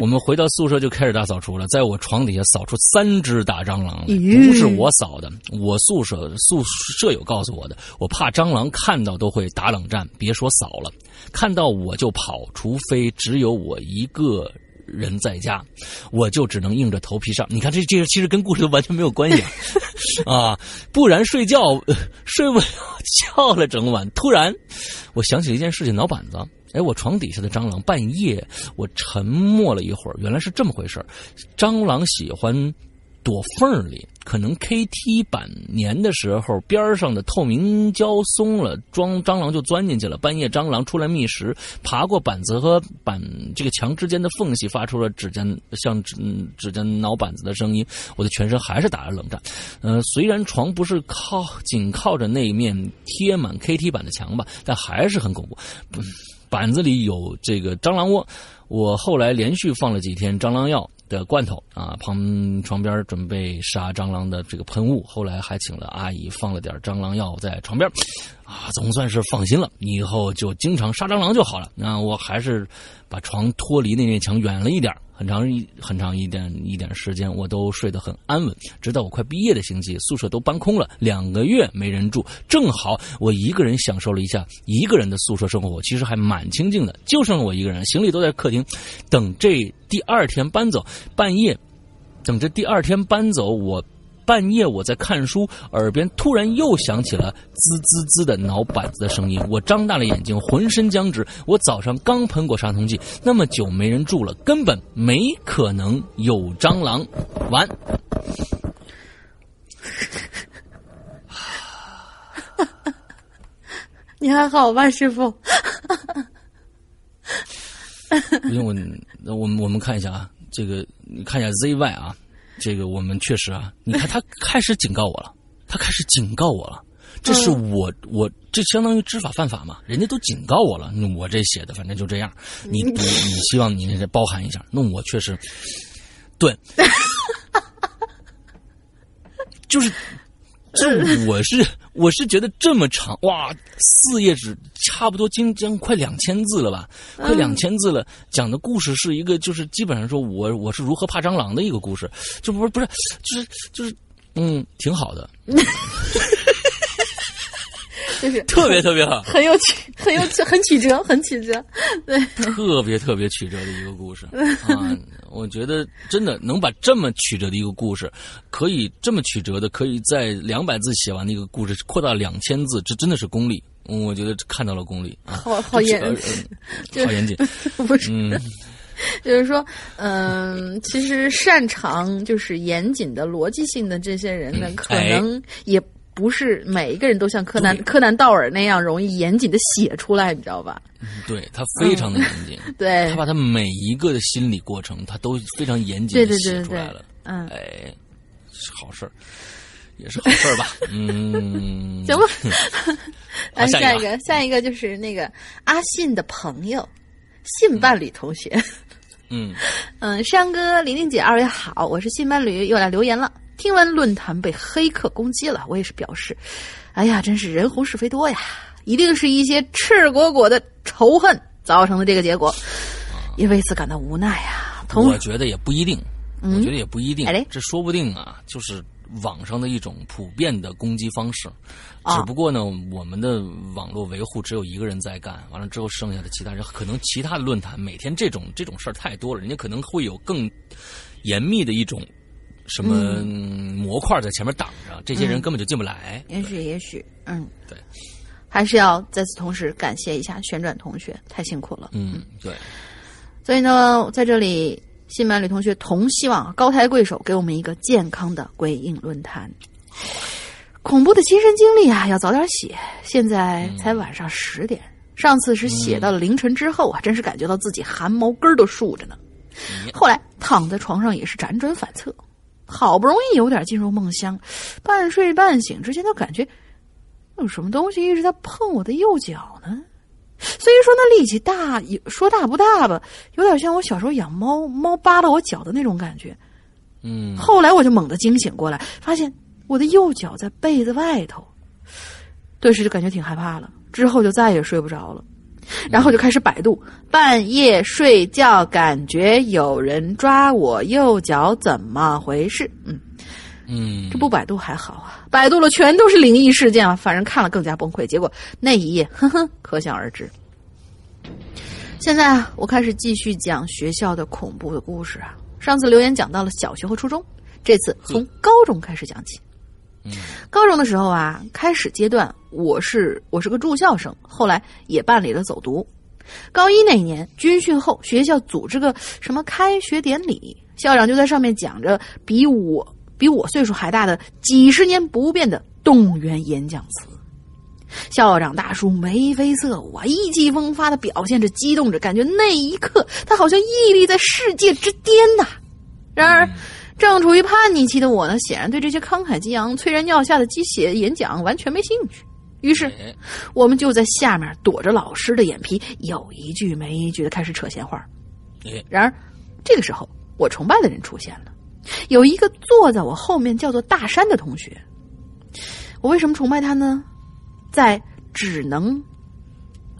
S1: 我们回到宿舍就开始大扫除了，在我床底下扫出三只大蟑螂来，不是我扫的，我宿舍宿舍友告诉我的。我怕蟑螂看到都会打冷战，别说扫了，看到我就跑，除非只有我一个人在家，我就只能硬着头皮上。你看，这这其实跟故事都完全没有关系啊，不然睡觉睡不了 觉了，整晚。突然，我想起了一件事情，脑板子。哎，我床底下的蟑螂，半夜我沉默了一会儿，原来是这么回事蟑螂喜欢躲缝里，可能 KT 板粘的时候边上的透明胶松了，装蟑螂就钻进去了。半夜蟑螂出来觅食，爬过板子和板这个墙之间的缝隙，发出了指尖像指指尖挠板子的声音。我的全身还是打了冷战。呃，虽然床不是靠紧靠着那面贴满 KT 板的墙吧，但还是很恐怖。嗯板子里有这个蟑螂窝，我后来连续放了几天蟑螂药的罐头啊，旁床边准备杀蟑螂的这个喷雾。后来还请了阿姨放了点蟑螂药在床边，啊，总算是放心了，你以后就经常杀蟑螂就好了。那我还是把床脱离那面墙远了一点，很长一很长一点一点时间，我都睡得很安稳。直到我快毕业的星期，宿舍都搬空了，两个月没人住，正好我一个人享受了一下一个人的宿舍生活，其实还蛮清静的，就剩我一个人，行李都在客厅，等这第二天搬走，半夜。等着第二天搬走，我半夜我在看书，耳边突然又响起了滋滋滋的挠板子的声音。我张大了眼睛，浑身僵直。我早上刚喷过杀虫剂，那么久没人住了，根本没可能有蟑螂。完。
S2: 你还好吧，师傅？
S1: 不行，我我们我们看一下啊。这个你看一下 ZY 啊，这个我们确实啊，你看他开始警告我了，他开始警告我了，这是我我这相当于知法犯法嘛，人家都警告我了，我这写的反正就这样，你你你希望你那包含一下，那我确实，对，就是。这我是我是觉得这么长哇，四页纸差不多将将快两千字了吧，快两千字了。讲的故事是一个就是基本上说我我是如何怕蟑螂的一个故事，就不是不是就是就是嗯挺好的。
S2: 就是
S1: 特别特别好，
S2: 很有曲，很有很曲折，很曲折，对，
S1: 特别特别曲折的一个故事 啊！我觉得真的能把这么曲折的一个故事，可以这么曲折的，可以在两百字写完的一个故事，扩大两千字，这真的是功力。我觉得看到了功力啊，
S2: 好好严，
S1: 好严谨，
S2: 不是，就是说，嗯，其实擅长就是严谨的逻辑性的这些人呢，可能也。不是每一个人都像柯南柯南道尔那样容易严谨的写出来，你知道吧？
S1: 对他非常的严谨，
S2: 对
S1: 他把他每一个的心理过程，他都非常严谨的写出来了。
S2: 嗯，
S1: 哎，是好事儿，也是好事儿吧？嗯，
S2: 行吧。
S1: 来
S2: 下
S1: 一
S2: 个，下一个就是那个阿信的朋友，信伴侣同学。
S1: 嗯
S2: 嗯，山哥、玲玲姐，二位好，我是信伴侣，又来留言了。听闻论坛被黑客攻击了，我也是表示，哎呀，真是人红是非多呀！一定是一些赤果果的仇恨造成的这个结果，也为此感到无奈呀。
S1: 我觉得也不一定，我觉得也不一定，这说不定啊，就是网上的一种普遍的攻击方式。只不过呢，我们的网络维护只有一个人在干，完了之后剩下的其他人，可能其他的论坛每天这种这种事儿太多了，人家可能会有更严密的一种。什么模块在前面挡着，这些人根本就进不来。
S2: 也许，也许，嗯，
S1: 对，
S2: 还是要在此同时感谢一下旋转同学，太辛苦了。
S1: 嗯，对。
S2: 所以呢，在这里，新满旅同学同希望高抬贵手，给我们一个健康的鬼影论坛。恐怖的亲身经历啊，要早点写。现在才晚上十点，上次是写到了凌晨之后啊，真是感觉到自己汗毛根都竖着呢。后来躺在床上也是辗转反侧。好不容易有点进入梦乡，半睡半醒之间，都感觉有什么东西一直在碰我的右脚呢。虽然说那力气大，说大不大吧，有点像我小时候养猫，猫扒拉我脚的那种感觉。
S1: 嗯。
S2: 后来我就猛地惊醒过来，发现我的右脚在被子外头，顿时就感觉挺害怕了。之后就再也睡不着了。然后就开始百度，半夜睡觉感觉有人抓我右脚，怎么回事？嗯
S1: 嗯，
S2: 这不百度还好啊，百度了全都是灵异事件啊，反正看了更加崩溃。结果那一页，哼哼，可想而知。现在啊，我开始继续讲学校的恐怖的故事啊。上次留言讲到了小学和初中，这次从高中开始讲起。高中的时候啊，开始阶段我是我是个住校生，后来也办理了走读。高一那年军训后，学校组织个什么开学典礼，校长就在上面讲着比我比我岁数还大的几十年不变的动员演讲词。校长大叔眉飞色舞啊，意气风发的表现着，激动着，感觉那一刻他好像屹立在世界之巅呐。然而。正处于叛逆期的我呢，显然对这些慷慨激昂、催人尿下的鸡血演讲完全没兴趣。于是，我们就在下面躲着老师的眼皮，有一句没一句的开始扯闲话。然而，这个时候，我崇拜的人出现了，有一个坐在我后面叫做大山的同学。我为什么崇拜他呢？在只能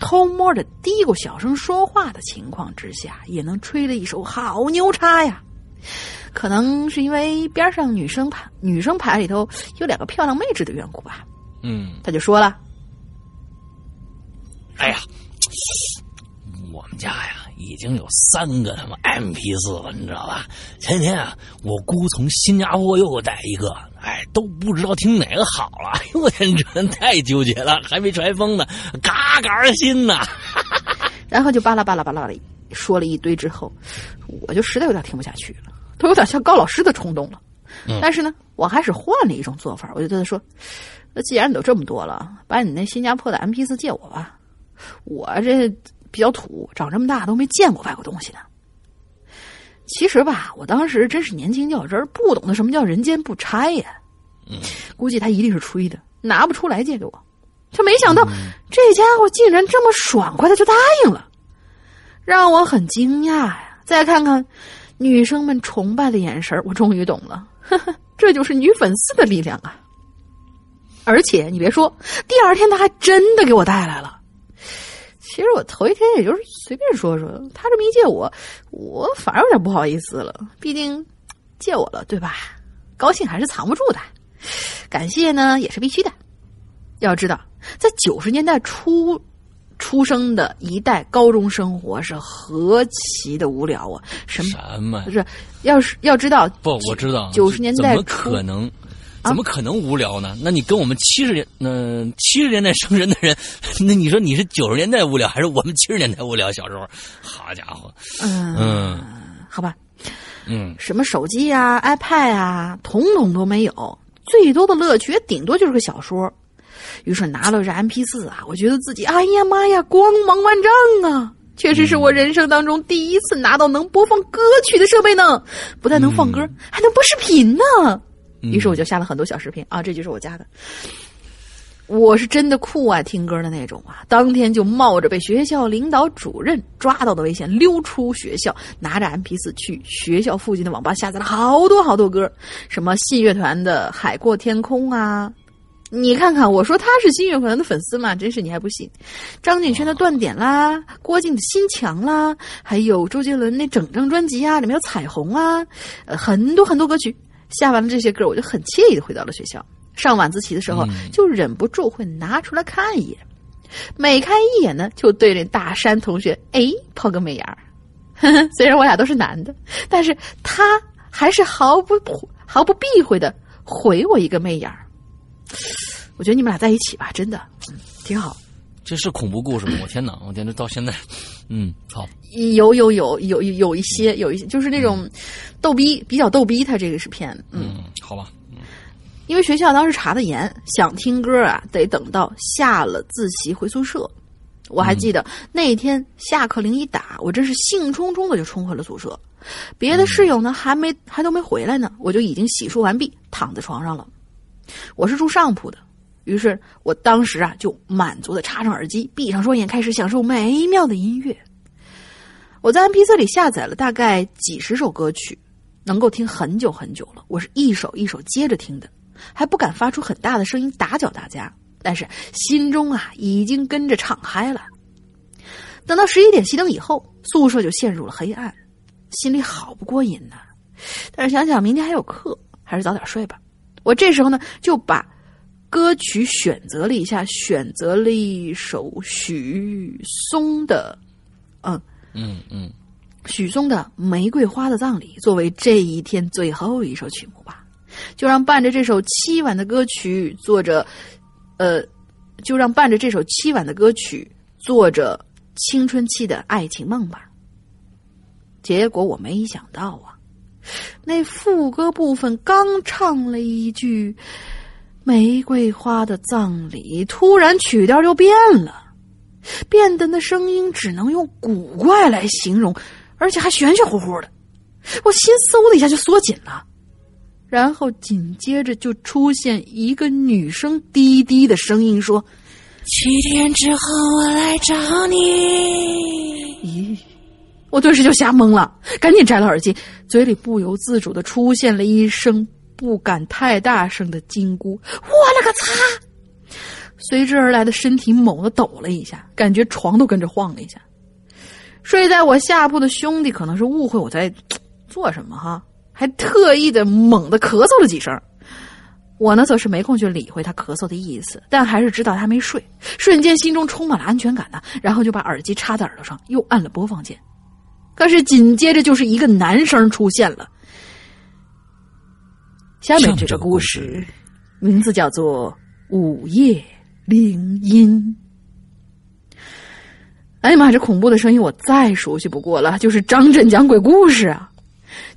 S2: 偷摸的嘀咕、小声说话的情况之下，也能吹了一手好牛叉呀。可能是因为边上女生排女生排里头有两个漂亮妹纸的缘故吧。
S1: 嗯，
S2: 他就说了。
S1: 哎呀，我们家呀已经有三个他妈 M P 四了，你知道吧？前天啊，我姑从新加坡又给我带一个，哎，都不知道听哪个好了。哎呦我天，这太纠结了，还没揣风呢，嘎嘎心呐。
S2: 然后就巴拉巴拉巴拉的说了一堆之后，我就实在有点听不下去了，都有点像高老师的冲动了。但是呢，我还是换了一种做法，我就对他说：“那既然你都这么多了，把你那新加坡的 M P 四借我吧。”我这比较土，长这么大都没见过外国东西呢。其实吧，我当时真是年轻较真儿，不懂得什么叫人间不拆呀。
S1: 嗯，
S2: 估计他一定是吹的，拿不出来借给我。却没想到这家伙竟然这么爽快的就答应了，让我很惊讶呀。再看看女生们崇拜的眼神，我终于懂了，呵呵，这就是女粉丝的力量啊！而且你别说，第二天他还真的给我带来了。其实我头一天也就是随便说说，他这么一借我，我反而有点不好意思了。毕竟借我了，对吧？高兴还是藏不住的，感谢呢也是必须的。要知道，在九十年代初出生的一代高中生活是何其的无聊啊！什么
S1: 什么？
S2: 不是，要是要知道，
S1: 不，我知道
S2: 九十年代
S1: 怎么可能？怎么可能无聊呢？那你跟我们七十年，嗯，七十年代生人的人，那你说你是九十年代无聊，还是我们七十年代无聊？小时候，好家伙，
S2: 嗯
S1: 嗯，
S2: 好吧，
S1: 嗯，
S2: 什么手机啊、iPad 啊，统统都没有，最多的乐趣也顶多就是个小说。于是拿了这 MP 四啊，我觉得自己，哎呀妈呀，光芒万丈啊！确实是我人生当中第一次拿到能播放歌曲的设备呢，不但能放歌，还能播视频呢。于是我就下了很多小视频啊，这就是我家的。我是真的酷爱听歌的那种啊！当天就冒着被学校领导主任抓到的危险，溜出学校，拿着 M P 四去学校附近的网吧下载了好多好多歌，什么信乐团的《海阔天空》啊！你看看，我说他是信乐团的粉丝嘛，真是你还不信？张敬轩的《断点》啦，郭靖的心墙啦，还有周杰伦那整张专辑啊，里面有彩虹啊，呃，很多很多歌曲。下完了这些歌，我就很惬意的回到了学校。上晚自习的时候，就忍不住会拿出来看一眼。每看一眼呢，就对着大山同学哎抛个媚眼儿。虽然我俩都是男的，但是他还是毫不毫不避讳的回我一个媚眼儿。我觉得你们俩在一起吧，真的挺好。
S1: 这是恐怖故事吗？我天哪！我天，这到现在，嗯，好，
S2: 有有有有有一些有一些，就是那种逗逼，比较逗逼。他这个是骗，
S1: 嗯，好吧，嗯，
S2: 因为学校当时查的严，想听歌啊，得等到下了自习回宿舍。我还记得那天下课铃一打，我真是兴冲冲的就冲回了宿舍。别的室友呢，还没还都没回来呢，我就已经洗漱完毕，躺在床上了。我是住上铺的。于是我当时啊，就满足的插上耳机，闭上双眼，开始享受美妙的音乐。我在 MP 四里下载了大概几十首歌曲，能够听很久很久了。我是一首一首接着听的，还不敢发出很大的声音打搅大家，但是心中啊已经跟着唱嗨了。等到十一点熄灯以后，宿舍就陷入了黑暗，心里好不过瘾呐。但是想想明天还有课，还是早点睡吧。我这时候呢，就把。歌曲选择了一下，选择了一首许嵩的，
S1: 嗯嗯嗯，
S2: 许嵩的《玫瑰花的葬礼》作为这一天最后一首曲目吧。就让伴着这首凄婉的歌曲，做着，呃，就让伴着这首凄婉的歌曲，做着青春期的爱情梦吧。结果我没想到啊，那副歌部分刚唱了一句。玫瑰花的葬礼，突然曲调就变了，变得那声音只能用古怪来形容，而且还玄玄乎乎的。我心嗖的一下就缩紧了，然后紧接着就出现一个女生低低的声音说：“
S3: 七天之后我来找你。”
S2: 咦，我顿时就吓懵了，赶紧摘了耳机，嘴里不由自主的出现了一声。不敢太大声的惊呼：“我勒个擦！”随之而来的身体猛地抖了一下，感觉床都跟着晃了一下。睡在我下铺的兄弟可能是误会我在做什么哈，还特意的猛地咳嗽了几声。我呢，则是没空去理会他咳嗽的意思，但还是知道他没睡，瞬间心中充满了安全感呢。然后就把耳机插在耳朵上，又按了播放键。可是紧接着就是一个男声出现了。下面这个故事名字叫做《午夜铃音》。哎呀妈，这恐怖的声音我再熟悉不过了，就是张震讲鬼故事啊。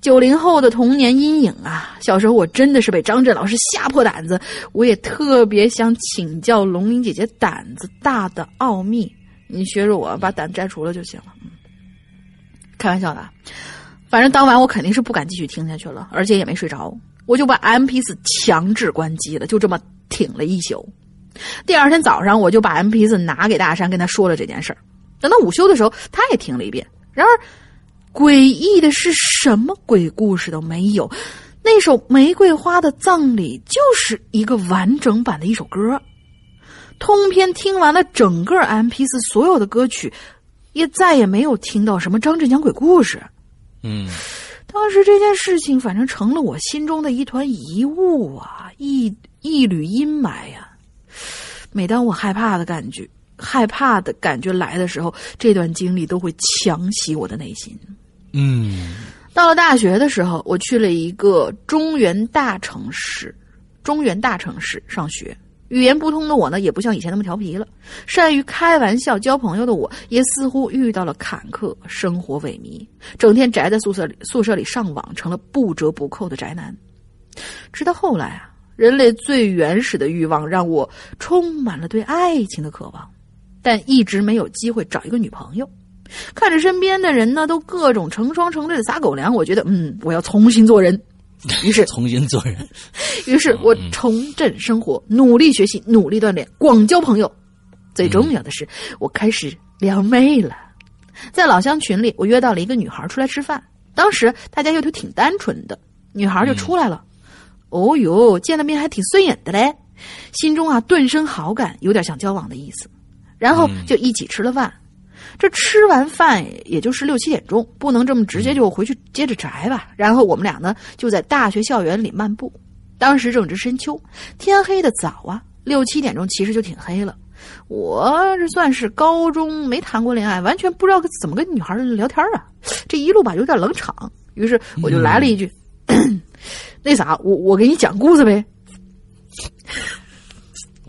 S2: 九零后的童年阴影啊！小时候我真的是被张震老师吓破胆子，我也特别想请教龙玲姐姐胆子大的奥秘。你学着我把胆摘除了就行了。开玩笑的，反正当晚我肯定是不敢继续听下去了，而且也没睡着，我就把 M P 四强制关机了，就这么挺了一宿。第二天早上我就把 M P 四拿给大山，跟他说了这件事儿。等到午休的时候，他也听了一遍。然而。诡异的是，什么鬼故事都没有。那首《玫瑰花的葬礼》就是一个完整版的一首歌。通篇听完了整个 M P 四所有的歌曲，也再也没有听到什么张震讲鬼故事。
S1: 嗯，
S2: 当时这件事情反正成了我心中的一团疑雾啊，一一缕阴霾呀。每当我害怕的感觉、害怕的感觉来的时候，这段经历都会强袭我的内心。
S1: 嗯，
S2: 到了大学的时候，我去了一个中原大城市，中原大城市上学。语言不通的我呢，也不像以前那么调皮了。善于开玩笑、交朋友的我，也似乎遇到了坎坷，生活萎靡，整天宅在宿舍里，宿舍里上网，成了不折不扣的宅男。直到后来啊，人类最原始的欲望让我充满了对爱情的渴望，但一直没有机会找一个女朋友。看着身边的人呢，都各种成双成对的撒狗粮，我觉得，嗯，我要重新做人。于是
S1: 重新做人，
S2: 于是我重振生活，努力学习，努力锻炼，广交朋友。最重要的是，我开始撩妹了。在老乡群里，我约到了一个女孩出来吃饭。当时大家又都挺单纯的，女孩就出来了。哦哟，见了面还挺顺眼的嘞，心中啊顿生好感，有点想交往的意思。然后就一起吃了饭。这吃完饭也就是六七点钟，不能这么直接就回去接着宅吧。然后我们俩呢就在大学校园里漫步。当时正值深秋，天黑的早啊，六七点钟其实就挺黑了。我这算是高中没谈过恋爱，完全不知道怎么跟女孩聊天啊。这一路吧有点冷场，于是我就来了一句：“ 那啥，我我给你讲故事呗。”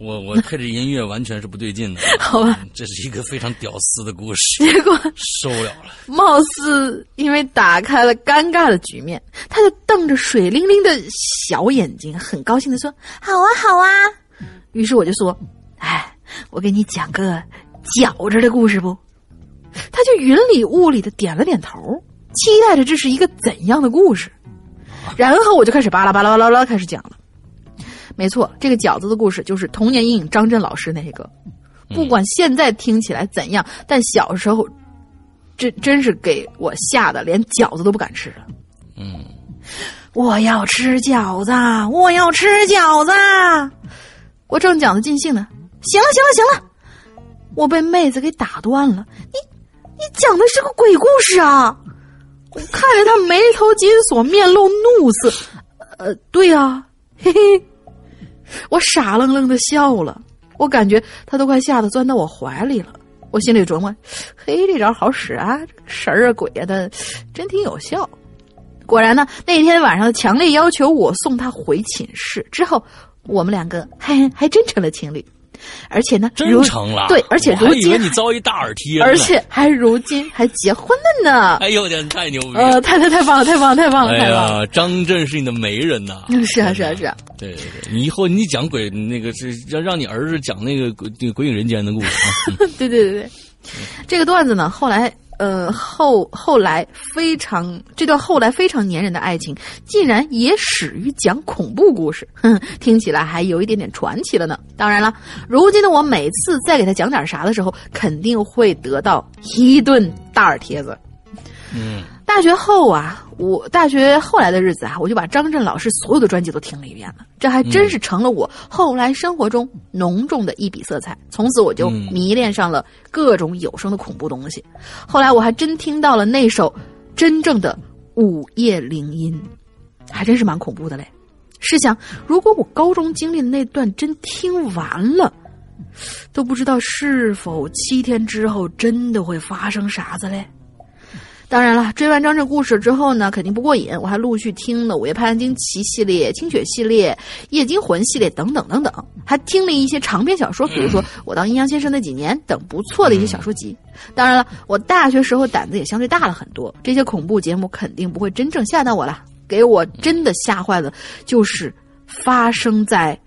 S1: 我我配这音乐完全是不对劲的，
S2: 好吧？
S1: 这是一个非常屌丝的故事，
S2: 结果
S1: 受不了了。
S2: 貌似因为打开了尴尬的局面，他就瞪着水灵灵的小眼睛，很高兴的说：“好啊，好啊。”于是我就说：“哎，我给你讲个饺子的故事不？”他就云里雾里的点了点头，期待着这是一个怎样的故事。然后我就开始巴拉巴拉巴拉巴拉开始讲了。没错，这个饺子的故事就是童年阴影张震老师那个。不管现在听起来怎样，但小时候，真真是给我吓得连饺子都不敢吃了。
S1: 嗯，
S2: 我要吃饺子，我要吃饺子。我正讲的尽兴呢，行了行了行了，我被妹子给打断了。你你讲的是个鬼故事啊！我看着他眉头紧锁，面露怒色。呃，对啊，嘿嘿。我傻愣愣的笑了，我感觉他都快吓得钻到我怀里了。我心里琢磨：嘿，这招好使啊，神儿啊鬼啊的，真挺有效。果然呢，那天晚上强烈要求我送他回寝室之后，我们两个还还真成了情侣。而且呢，
S1: 真成了
S2: 对，而且如今
S1: 你遭一大耳贴，
S2: 而且还如今还结婚了呢。
S1: 哎呦我天，太牛逼！
S2: 呃，太太太棒了，太棒了，太棒了！
S1: 哎呀，张震是你的媒人呐！
S2: 是啊，是啊，是啊。
S1: 对对对，你以后你讲鬼那个是让让你儿子讲那个鬼鬼影人间的故事啊！
S2: 对对对对，这个段子呢，后来。呃，后后来非常这段后来非常粘人的爱情，竟然也始于讲恐怖故事，哼，听起来还有一点点传奇了呢。当然了，如今的我每次再给他讲点啥的时候，肯定会得到一顿大耳贴子。
S1: 嗯，
S2: 大学后啊，我大学后来的日子啊，我就把张震老师所有的专辑都听了一遍了，这还真是成了我后来生活中浓重的一笔色彩。从此我就迷恋上了各种有声的恐怖东西。后来我还真听到了那首真正的午夜铃音，还真是蛮恐怖的嘞。试想，如果我高中经历的那段真听完了，都不知道是否七天之后真的会发生啥子嘞。当然了，追完张震故事之后呢，肯定不过瘾，我还陆续听了《午夜拍案惊奇》系列、《清雪》系列、《夜惊魂》系列等等等等，还听了一些长篇小说，比如说《我当阴阳先生那几年》等不错的一些小说集。当然了，我大学时候胆子也相对大了很多，这些恐怖节目肯定不会真正吓到我了。给我真的吓坏了，就是发生在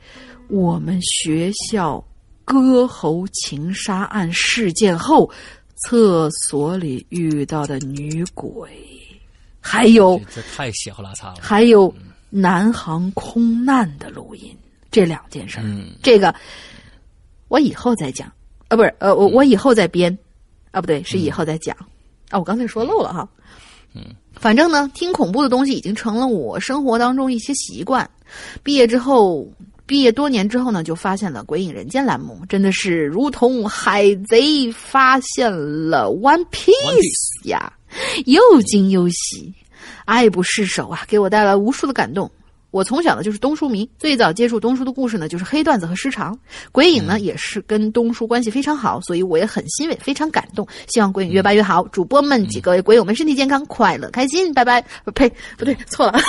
S2: 我们学校割喉情杀案事件后。厕所里遇到的女鬼，还有
S1: 这太血呼啦擦了。
S2: 还有南航空难的录音，这两件事儿，
S1: 嗯
S2: 这个我以后再讲啊，不是呃，我我以后再编啊，不对，是以后再讲啊，我刚才说漏了哈。
S1: 嗯，
S2: 反正呢，听恐怖的东西已经成了我生活当中一些习惯。毕业之后。毕业多年之后呢，就发现了《鬼影人间》栏目，真的是如同海贼发现了 One Piece 呀，又惊又喜，爱不释手啊，给我带来无数的感动。我从小呢就是东叔迷，最早接触东叔的故事呢就是黑段子和失常，鬼影呢也是跟东叔关系非常好，所以我也很欣慰，非常感动。希望鬼影越办越好，主播们几个鬼友们身体健康，快乐开心，拜拜。呸，不对，错了，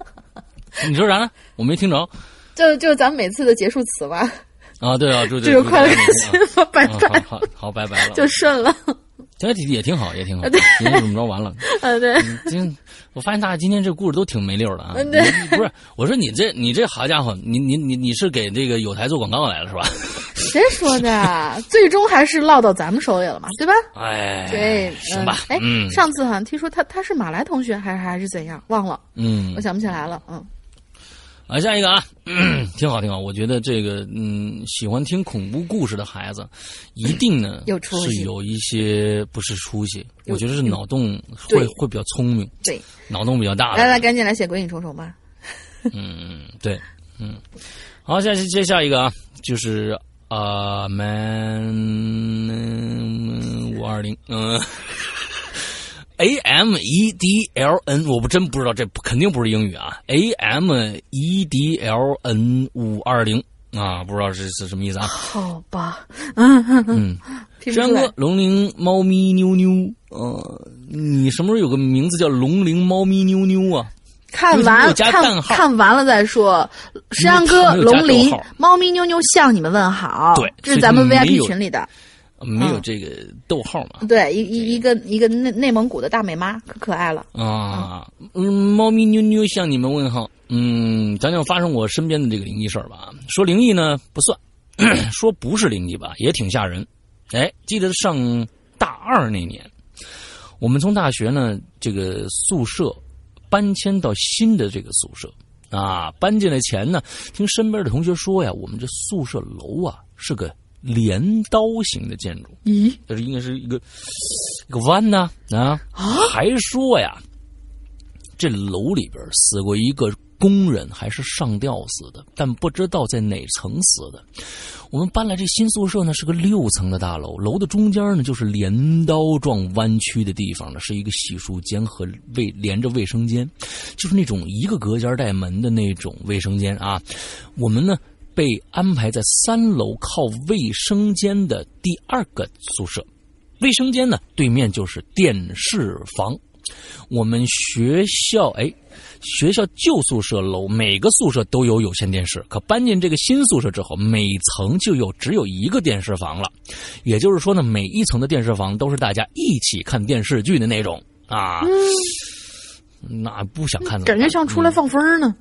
S1: 你说啥呢？我没听着。
S2: 就就咱们每次的结束词吧。
S1: 啊，对啊，祝
S2: 这个快乐开心吧，拜拜。
S1: 好好好，拜拜了，
S2: 就顺了。
S1: 这也挺好，也挺好。
S2: 对，
S1: 今天怎么着完了？
S2: 啊，对。
S1: 今我发现大家今天这故事都挺没溜的啊。
S2: 对，
S1: 不是，我说你这你这好家伙，你你你你是给这个有台做广告来了是吧？
S2: 谁说的？最终还是落到咱们手里了嘛，对吧？
S1: 哎，
S2: 对，
S1: 行吧。
S2: 哎，
S1: 嗯，
S2: 上次好像听说他他是马来同学，还是还是怎样？忘了。
S1: 嗯，
S2: 我想不起来了。嗯。
S1: 啊，下一个啊，挺好挺好，我觉得这个嗯，喜欢听恐怖故事的孩子，一定呢
S2: 有出
S1: 是有一些不是出息，我觉得是脑洞会会比较聪明，
S2: 对，
S1: 脑洞比较大。
S2: 来来，赶紧来写鬼影重重吧。
S1: 嗯，对，嗯，好，下接下一个啊，就是啊，man 五二零，嗯。A M E D L N，我不真不知道，这肯定不是英语啊。A M E D L N 五二零啊，不知道是是什么意思啊？
S2: 好吧，嗯 嗯，
S1: 山哥，龙鳞猫咪妞妞，呃，你什么时候有个名字叫龙鳞猫咪妞妞啊？
S2: 看完看看完了再说。山哥，龙鳞猫咪妞妞向你们问好。
S1: 对，
S2: 这是咱们 VIP 群里的。
S1: 没有这个逗号嘛？
S2: 对，一一一个一个内内蒙古的大美妈，可可爱了
S1: 啊！嗯，猫咪妞妞向你们问好。嗯，讲讲发生我身边的这个灵异事儿吧。说灵异呢不算，说不是灵异吧也挺吓人。哎，记得上大二那年，我们从大学呢这个宿舍搬迁到新的这个宿舍啊，搬进来前呢，听身边的同学说呀，我们这宿舍楼啊是个。镰刀形的建筑，
S2: 咦，
S1: 这是应该是一个一个弯呢啊？还说呀，这楼里边死过一个工人，还是上吊死的，但不知道在哪层死的。我们搬来这新宿舍呢，是个六层的大楼，楼的中间呢就是镰刀状弯曲的地方呢，是一个洗漱间和卫连着卫生间，就是那种一个隔间带门的那种卫生间啊。我们呢。被安排在三楼靠卫生间的第二个宿舍，卫生间呢对面就是电视房。我们学校哎，学校旧宿舍楼每个宿舍都有有线电视，可搬进这个新宿舍之后，每层就有只有一个电视房了。也就是说呢，每一层的电视房都是大家一起看电视剧的那种啊。那不想看，
S2: 感觉像出来放风呢。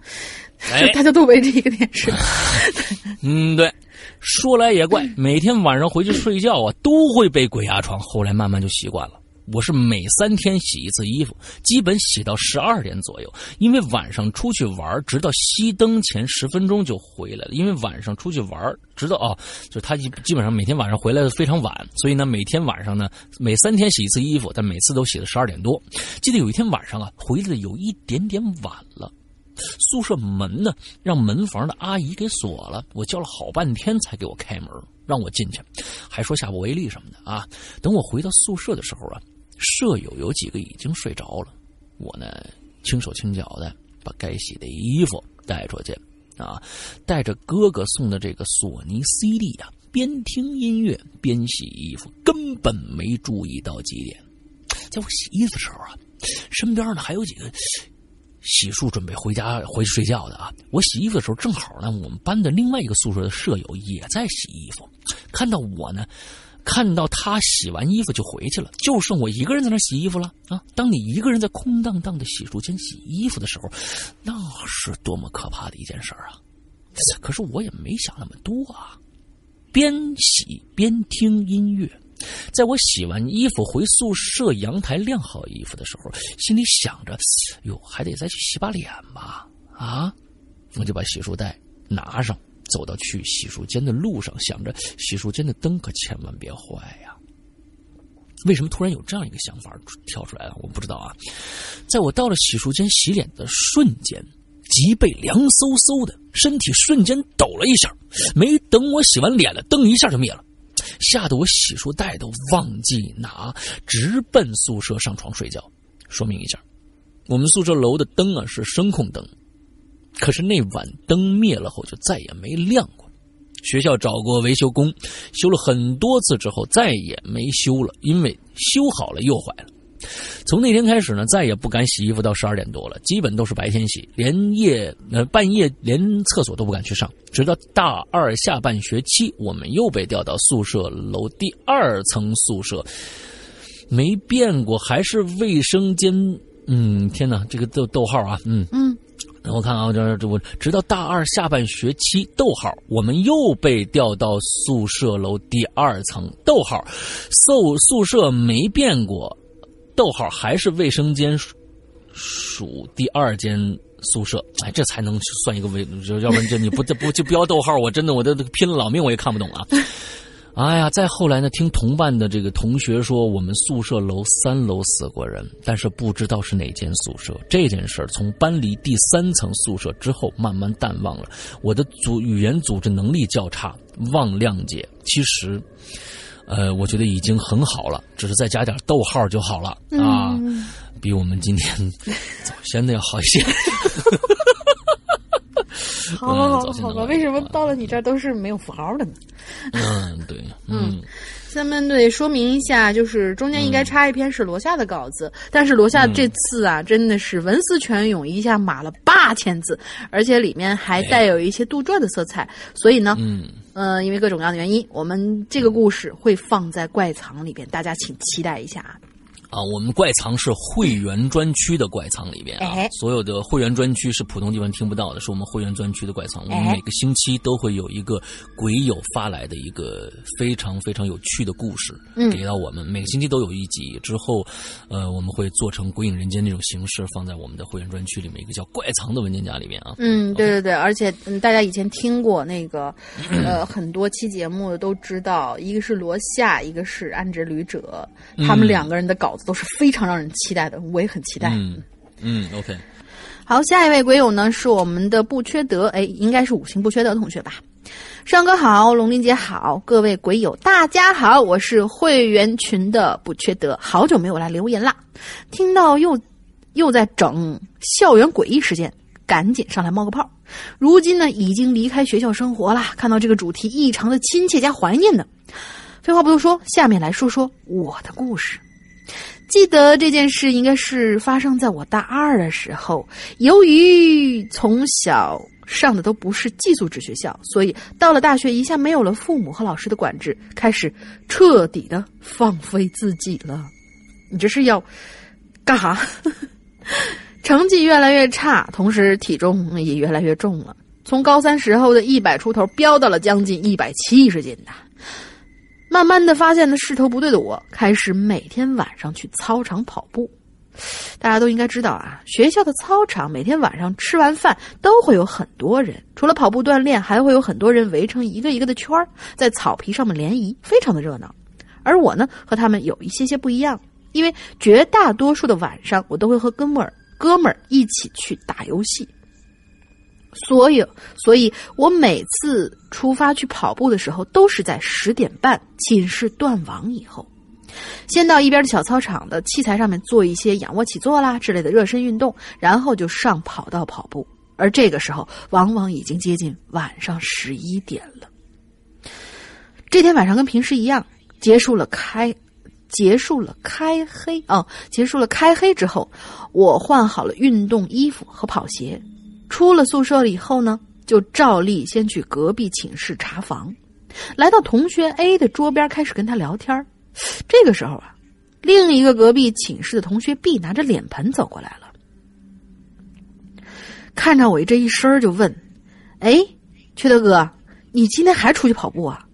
S1: 哎，
S2: 大家都围着一个电视。
S1: 嗯，对。说来也怪，每天晚上回去睡觉啊，都会被鬼压床。后来慢慢就习惯了。我是每三天洗一次衣服，基本洗到十二点左右。因为晚上出去玩，直到熄灯前十分钟就回来了。因为晚上出去玩，直到哦，就他基基本上每天晚上回来的非常晚，所以呢，每天晚上呢，每三天洗一次衣服，但每次都洗到十二点多。记得有一天晚上啊，回来的有一点点晚了。宿舍门呢，让门房的阿姨给锁了。我叫了好半天才给我开门，让我进去，还说下不为例什么的啊。等我回到宿舍的时候啊，舍友有几个已经睡着了。我呢，轻手轻脚的把该洗的衣服带出去啊，带着哥哥送的这个索尼 CD 啊，边听音乐边洗衣服，根本没注意到几点。在我洗衣服的时候啊，身边呢还有几个。洗漱准备回家回去睡觉的啊！我洗衣服的时候，正好呢，我们班的另外一个宿舍的舍友也在洗衣服，看到我呢，看到他洗完衣服就回去了，就剩我一个人在那洗衣服了啊！当你一个人在空荡荡的洗漱间洗衣服的时候，那是多么可怕的一件事啊！可是我也没想那么多啊，边洗边听音乐。在我洗完衣服回宿舍阳台晾好衣服的时候，心里想着：“哟，还得再去洗把脸吧？”啊，我就把洗漱袋拿上，走到去洗漱间的路上，想着洗漱间的灯可千万别坏呀。为什么突然有这样一个想法跳出来了？我不知道啊。在我到了洗漱间洗脸的瞬间，脊背凉飕飕的，身体瞬间抖了一下，没等我洗完脸了，灯一下就灭了。吓得我洗漱袋都忘记拿，直奔宿舍上床睡觉。说明一下，我们宿舍楼的灯啊是声控灯，可是那晚灯灭了后就再也没亮过。学校找过维修工，修了很多次之后再也没修了，因为修好了又坏了。从那天开始呢，再也不敢洗衣服到十二点多了，基本都是白天洗，连夜呃半夜连厕所都不敢去上。直到大二下半学期，我们又被调到宿舍楼第二层宿舍，没变过，还是卫生间。嗯，天哪，这个逗逗号啊，嗯
S2: 嗯，
S1: 我看啊，这这我直到大二下半学期，逗号，我们又被调到宿舍楼第二层，逗号，宿宿舍没变过。逗号还是卫生间属第二间宿舍，哎，这才能算一个卫，要不然这你不不就标逗号，我真的我都拼了老命我也看不懂啊！哎呀，再后来呢，听同伴的这个同学说，我们宿舍楼三楼死过人，但是不知道是哪间宿舍。这件事儿从搬离第三层宿舍之后慢慢淡忘了。我的组语言组织能力较差，望谅解。其实。呃，我觉得已经很好了，只是再加点逗号就好了啊，比我们今天早先的要好一些。
S2: 好吧，好吧，好吧，为什么到了你这儿都是没有符号的呢？
S1: 嗯，对，嗯。
S2: 咱们得说明一下，就是中间应该插一篇是罗夏的稿子，但是罗夏这次啊，真的是文思泉涌，一下码了八千字，而且里面还带有一些杜撰的色彩，所以呢，
S1: 嗯，
S2: 呃，因为各种各样的原因，我们这个故事会放在怪藏里边，大家请期待一下啊。
S1: 啊，我们怪藏是会员专区的怪藏里边啊，所有的会员专区是普通地方听不到的，是我们会员专区的怪藏。我们每个星期都会有一个鬼友发来的一个非常非常有趣的故事，给到我们。每个星期都有一集，之后，呃，我们会做成《鬼影人间》那种形式，放在我们的会员专区里面一个叫怪藏的文件夹里面啊。
S2: 嗯，对对对，而且大家以前听过那个呃很多期节目都知道，一个是罗夏，一个是安之旅者，他们两个人的稿子。都是非常让人期待的，我也很期待。
S1: 嗯嗯，OK。
S2: 好，下一位鬼友呢是我们的不缺德，哎，应该是五行不缺德同学吧？上哥好，龙玲姐好，各位鬼友大家好，我是会员群的不缺德，好久没有来留言啦。听到又又在整校园诡异事件，赶紧上来冒个泡。如今呢，已经离开学校生活了，看到这个主题异常的亲切加怀念呢。废话不多说，下面来说说我的故事。记得这件事应该是发生在我大二的时候。由于从小上的都不是寄宿制学校，所以到了大学一下没有了父母和老师的管制，开始彻底的放飞自己了。你这是要干哈？成绩越来越差，同时体重也越来越重了，从高三时候的一百出头飙到了将近一百七十斤的。慢慢的发现了势头不对的我，开始每天晚上去操场跑步。大家都应该知道啊，学校的操场每天晚上吃完饭都会有很多人，除了跑步锻炼，还会有很多人围成一个一个的圈儿，在草皮上面联谊，非常的热闹。而我呢，和他们有一些些不一样，因为绝大多数的晚上，我都会和哥们儿哥们儿一起去打游戏。所以，所以我每次出发去跑步的时候，都是在十点半寝室断网以后。先到一边的小操场的器材上面做一些仰卧起坐啦之类的热身运动，然后就上跑道跑步。而这个时候，往往已经接近晚上十一点了。这天晚上跟平时一样，结束了开，结束了开黑啊，结束了开黑之后，我换好了运动衣服和跑鞋，出了宿舍了以后呢，就照例先去隔壁寝室查房，来到同学 A 的桌边，开始跟他聊天。这个时候啊，另一个隔壁寝室的同学 B 拿着脸盆走过来了，看着我这一身就问：“哎，缺德哥，你今天还出去跑步啊？”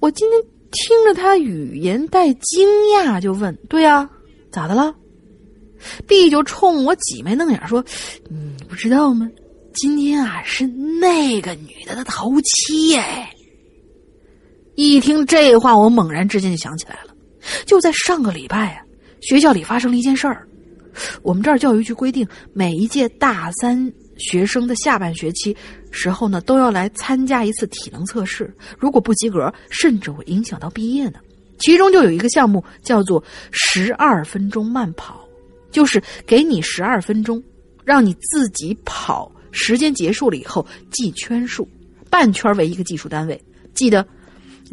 S2: 我今天听着他语言带惊讶，就问：“对呀，咋的了？”B 就冲我挤眉弄眼说：“你不知道吗？今天啊是那个女的的头七哎。”一听这话，我猛然之间就想起来了，就在上个礼拜啊，学校里发生了一件事儿。我们这儿教育局规定，每一届大三学生的下半学期时候呢，都要来参加一次体能测试，如果不及格，甚至会影响到毕业呢。其中就有一个项目叫做十二分钟慢跑，就是给你十二分钟，让你自己跑，时间结束了以后计圈数，半圈为一个计数单位，记得。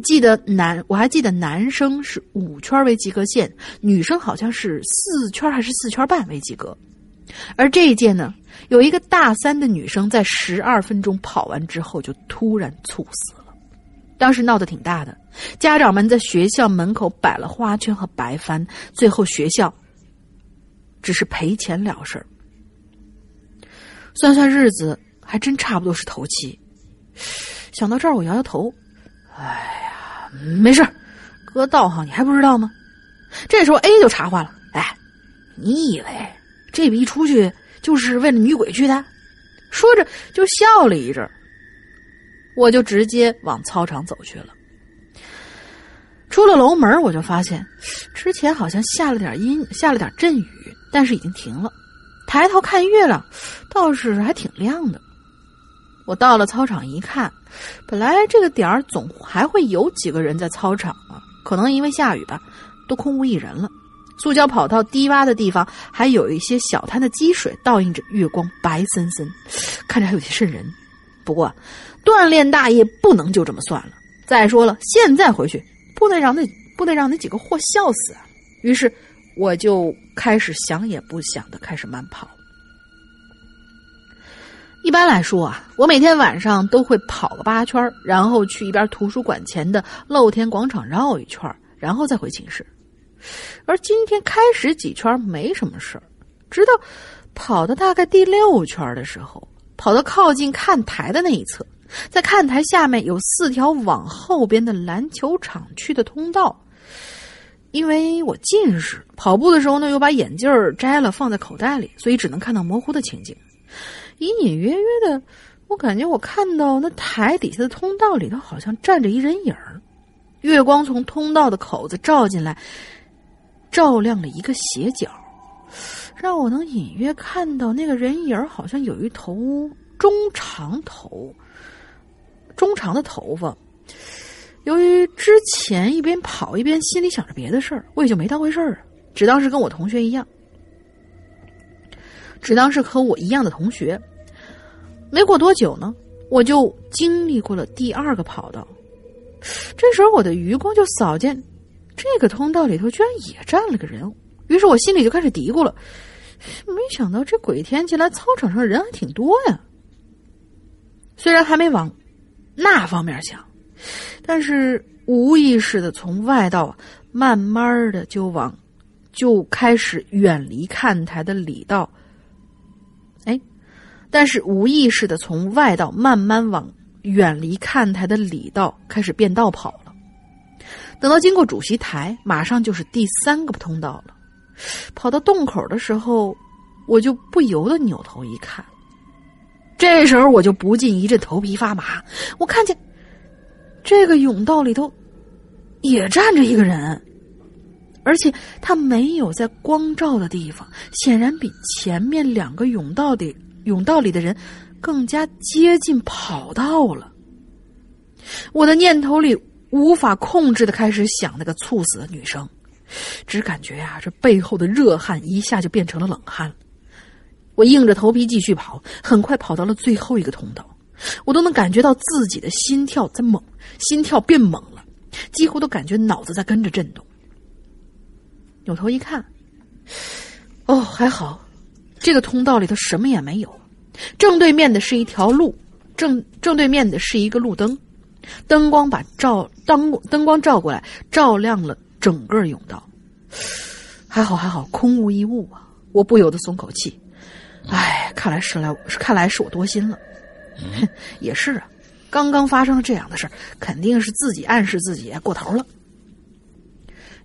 S2: 记得男，我还记得男生是五圈为及格线，女生好像是四圈还是四圈半为及格。而这一届呢，有一个大三的女生在十二分钟跑完之后就突然猝死了，当时闹得挺大的，家长们在学校门口摆了花圈和白帆，最后学校只是赔钱了事儿。算算日子，还真差不多是头七。想到这儿，我摇摇头，哎呀。没事，哥道行你还不知道吗？这时候 A 就插话了：“哎，你以为这一出去就是为了女鬼去的？”说着就笑了一阵我就直接往操场走去了。出了楼门，我就发现之前好像下了点阴，下了点阵雨，但是已经停了。抬头看月亮，倒是还挺亮的。我到了操场一看，本来这个点儿总还会有几个人在操场啊，可能因为下雨吧，都空无一人了。塑胶跑道低洼的地方还有一些小滩的积水，倒映着月光，白森森，看着还有些瘆人。不过，锻炼大业不能就这么算了。再说了，现在回去不能让那不能让那几个货笑死啊！于是，我就开始想也不想的开始慢跑。一般来说啊，我每天晚上都会跑个八圈，然后去一边图书馆前的露天广场绕一圈，然后再回寝室。而今天开始几圈没什么事儿，直到跑到大概第六圈的时候，跑到靠近看台的那一侧，在看台下面有四条往后边的篮球场去的通道。因为我近视，跑步的时候呢又把眼镜摘了放在口袋里，所以只能看到模糊的情景。隐隐约约的，我感觉我看到那台底下的通道里头好像站着一人影儿，月光从通道的口子照进来，照亮了一个斜角，让我能隐约看到那个人影儿好像有一头中长头、中长的头发。由于之前一边跑一边心里想着别的事儿，我也就没当回事儿，只当是跟我同学一样，只当是和我一样的同学。没过多久呢，我就经历过了第二个跑道。这时候我的余光就扫见，这个通道里头居然也站了个人。于是我心里就开始嘀咕了：没想到这鬼天气来操场上人还挺多呀。虽然还没往那方面想，但是无意识的从外道慢慢的就往就开始远离看台的里道。哎但是无意识的从外道慢慢往远离看台的里道开始变道跑了，等到经过主席台，马上就是第三个通道了。跑到洞口的时候，我就不由得扭头一看。这时候我就不禁一阵头皮发麻。我看见这个甬道里头也站着一个人，而且他没有在光照的地方，显然比前面两个甬道的甬道里的人更加接近跑道了。我的念头里无法控制的开始想那个猝死的女生，只感觉呀，这背后的热汗一下就变成了冷汗。我硬着头皮继续跑，很快跑到了最后一个通道，我都能感觉到自己的心跳在猛，心跳变猛了，几乎都感觉脑子在跟着震动。扭头一看，哦，还好，这个通道里头什么也没有，正对面的是一条路，正正对面的是一个路灯。灯光把照灯灯光照过来，照亮了整个甬道。还好还好，空无一物啊！我不由得松口气。唉，看来是来，看来是我多心了。也是啊，刚刚发生了这样的事儿，肯定是自己暗示自己过头了。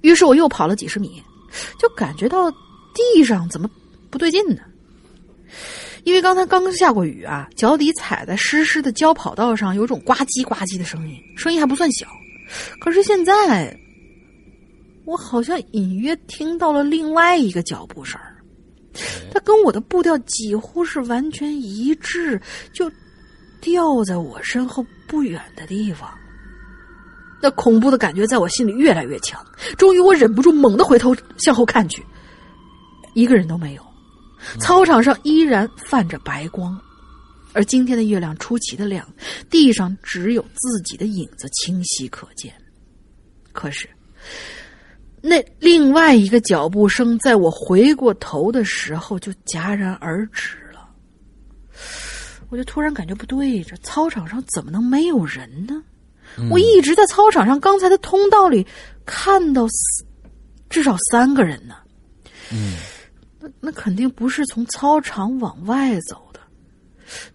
S2: 于是我又跑了几十米，就感觉到地上怎么不对劲呢？因为刚才刚刚下过雨啊，脚底踩在湿湿的胶跑道上，有种呱唧呱唧的声音，声音还不算小。可是现在，我好像隐约听到了另外一个脚步声它跟我的步调几乎是完全一致，就掉在我身后不远的地方。那恐怖的感觉在我心里越来越强，终于我忍不住猛地回头向后看去，一个人都没有。操场上依然泛着白光，而今天的月亮出奇的亮，地上只有自己的影子清晰可见。可是，那另外一个脚步声在我回过头的时候就戛然而止。我就突然感觉不对，这操场上怎么能没有人呢？我一直在操场上刚才的通道里看到至少三个人呢。
S1: 嗯。
S2: 那肯定不是从操场往外走的，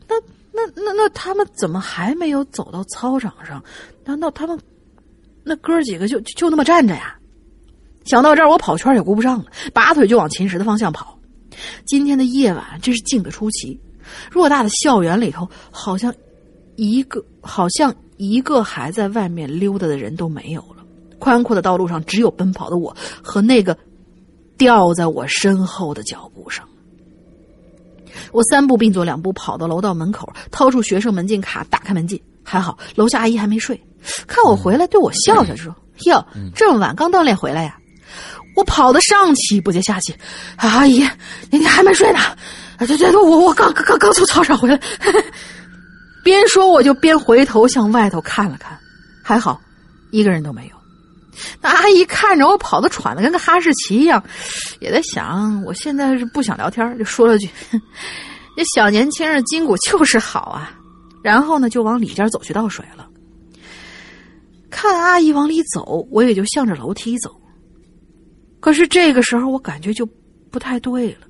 S2: 那那那那他们怎么还没有走到操场上？难道他们那哥几个就就那么站着呀？想到这儿，我跑圈也顾不上了，拔腿就往秦石的方向跑。今天的夜晚真是静得出奇，偌大的校园里头，好像一个好像一个还在外面溜达的人都没有了。宽阔的道路上，只有奔跑的我和那个。掉在我身后的脚步声，我三步并作两步跑到楼道门口，掏出学生门禁卡，打开门禁。还好楼下阿姨还没睡，看我回来，对我笑笑说：“哟，这么晚刚锻炼回来呀？”我跑得上气不接下气：“阿姨，你你还没睡呢？”“对对对，我我刚刚刚从操场回来。”边说我就边回头向外头看了看，还好，一个人都没有。那阿姨看着我跑的喘的跟个哈士奇一样，也在想我现在是不想聊天，就说了句：“这小年轻人筋骨就是好啊。”然后呢，就往里间走去倒水了。看阿姨往里走，我也就向着楼梯走。可是这个时候，我感觉就不太对了。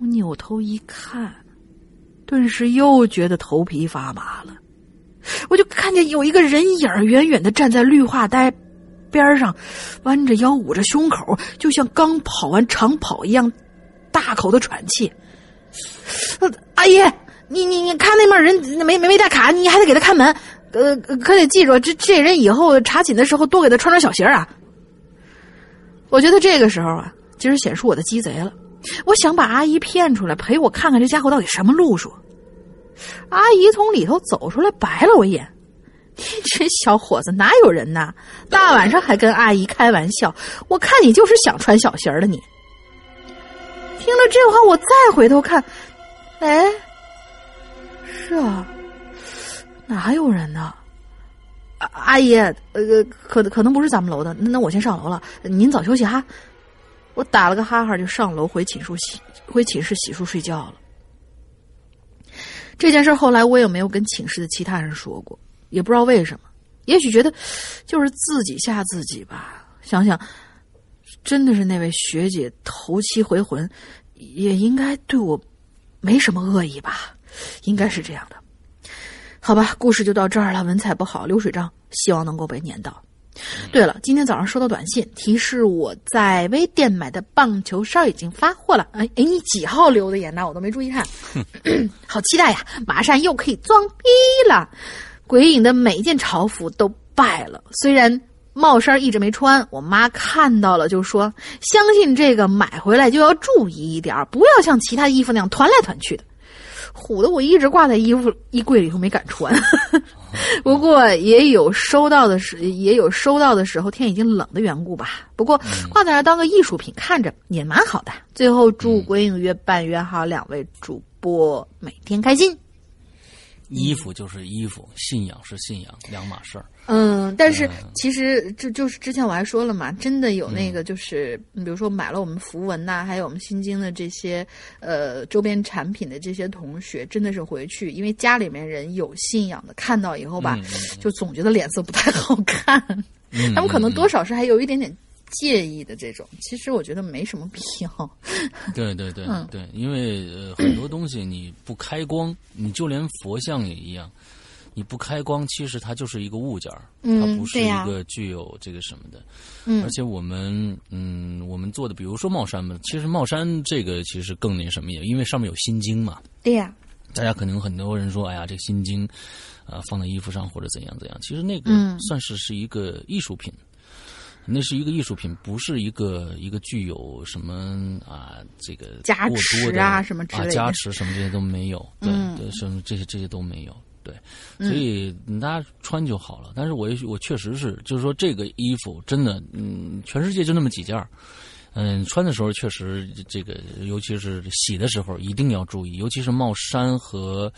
S2: 我扭头一看，顿时又觉得头皮发麻了。我就看见有一个人影远远的站在绿化带边上，弯着腰，捂着胸口，就像刚跑完长跑一样，大口的喘气。阿姨，你你你看那面人没没没带卡，你还得给他看门。呃，可得记住，这这人以后查寝的时候多给他穿双小鞋啊。我觉得这个时候啊，今儿显出我的鸡贼了。我想把阿姨骗出来，陪我看看这家伙到底什么路数。阿姨从里头走出来，白了我一眼：“ 这小伙子哪有人呐？大晚上还跟阿姨开玩笑？我看你就是想穿小鞋的。”你听了这话，我再回头看，哎，是啊，哪有人呢？阿姨，呃，可可能不是咱们楼的，那我先上楼了，您早休息哈。我打了个哈哈，就上楼回寝室洗，回寝室洗漱睡觉了。这件事后来我也没有跟寝室的其他人说过，也不知道为什么，也许觉得就是自己吓自己吧。想想，真的是那位学姐头七回魂，也应该对我没什么恶意吧？应该是这样的。好吧，故事就到这儿了。文采不好，流水账，希望能够被念到。对了，今天早上收到短信提示，我在微店买的棒球衫已经发货了。哎哎，你几号留的言呢？我都没注意看，好期待呀！马上又可以装逼了。鬼影的每一件潮服都败了，虽然帽衫一直没穿，我妈看到了就说：“相信这个买回来就要注意一点，不要像其他衣服那样团来团去的。”唬得我一直挂在衣服衣柜里头没敢穿。不过也有收到的时，也有收到的时候，天已经冷的缘故吧。不过挂在那当个艺术品，看着也蛮好的。最后祝鬼影越办越好，两位主播每天开心。
S1: 衣服就是衣服，信仰是信仰，两码事儿。
S2: 嗯，但是其实这就是之前我还说了嘛，真的有那个就是，比如说买了我们符文呐、还有我们心经的这些呃周边产品的这些同学，真的是回去，因为家里面人有信仰的，看到以后吧，就总觉得脸色不太好看，
S1: 嗯
S2: 他们可能多少是还有一点点介意的这种。其实我觉得没什么必要。
S1: 对对对
S2: 嗯
S1: 对，因为呃很多东西你不开光，你就连佛像也一样，你不开光，其实它就是一个物件儿，
S2: 嗯
S1: 它不是一个具有这个什么的。
S2: 嗯
S1: 而且我们嗯，我们做的，比如说帽衫嘛，其实帽衫这个其实更那什么一点，因为上面有心经嘛。
S2: 对呀、
S1: 大家可能很多人说，哎呀，这心经，啊、放在衣服上或者怎样怎样，其实那个
S2: 嗯
S1: 算是是一个艺术品。那是一个艺术品，不是一个一个具有什么啊，这个
S2: 加
S1: 过
S2: 持啊什么之类的
S1: 啊，加持什么这些都没有，对、
S2: 嗯
S1: 对，什么这些这些都没有，对，所以大家穿就好了。但是我也我确实是，就是说这个衣服真的，嗯，全世界就那么几件儿嗯，穿的时候确实这个，尤其是洗的时候一定要注意，尤其是帽衫和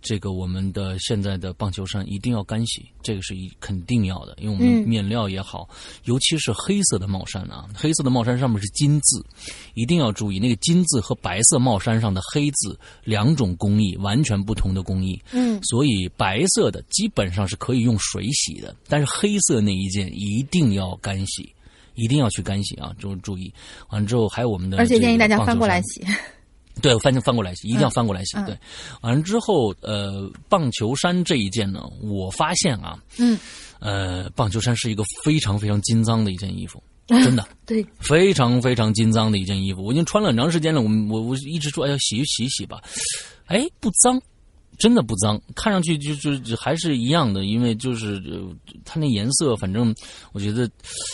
S1: 这个我们的现在的棒球衫一定要干洗，这个是一肯定要的，因为我们
S2: 嗯
S1: 面料也好，尤其是黑色的帽衫啊，黑色的帽衫上面是金字，一定要注意那个金字和白色帽衫上的黑字两种工艺完全不同的工艺，
S2: 嗯，
S1: 所以白色的基本上是可以用水洗的，但是黑色那一件一定要干洗。一定要去干洗啊！注注意，完了之后还有我们的，
S2: 而且建议大家翻过来。洗。
S1: 对，翻翻过来洗，一定要翻过来洗。
S2: 嗯
S1: 对，完了之后，呃，棒球衫这一件呢，我发现啊，
S2: 嗯，
S1: 呃，棒球衫是一个非常非常金脏的一件衣服，真的
S2: 对，
S1: 非常非常金脏的一件衣服。我已经穿了很长时间了，我我我一直说，哎呀，洗一洗洗吧，哎，不脏。真的不脏，看上去就就就还是一样的，因为就是呃，它那颜色，反正我觉得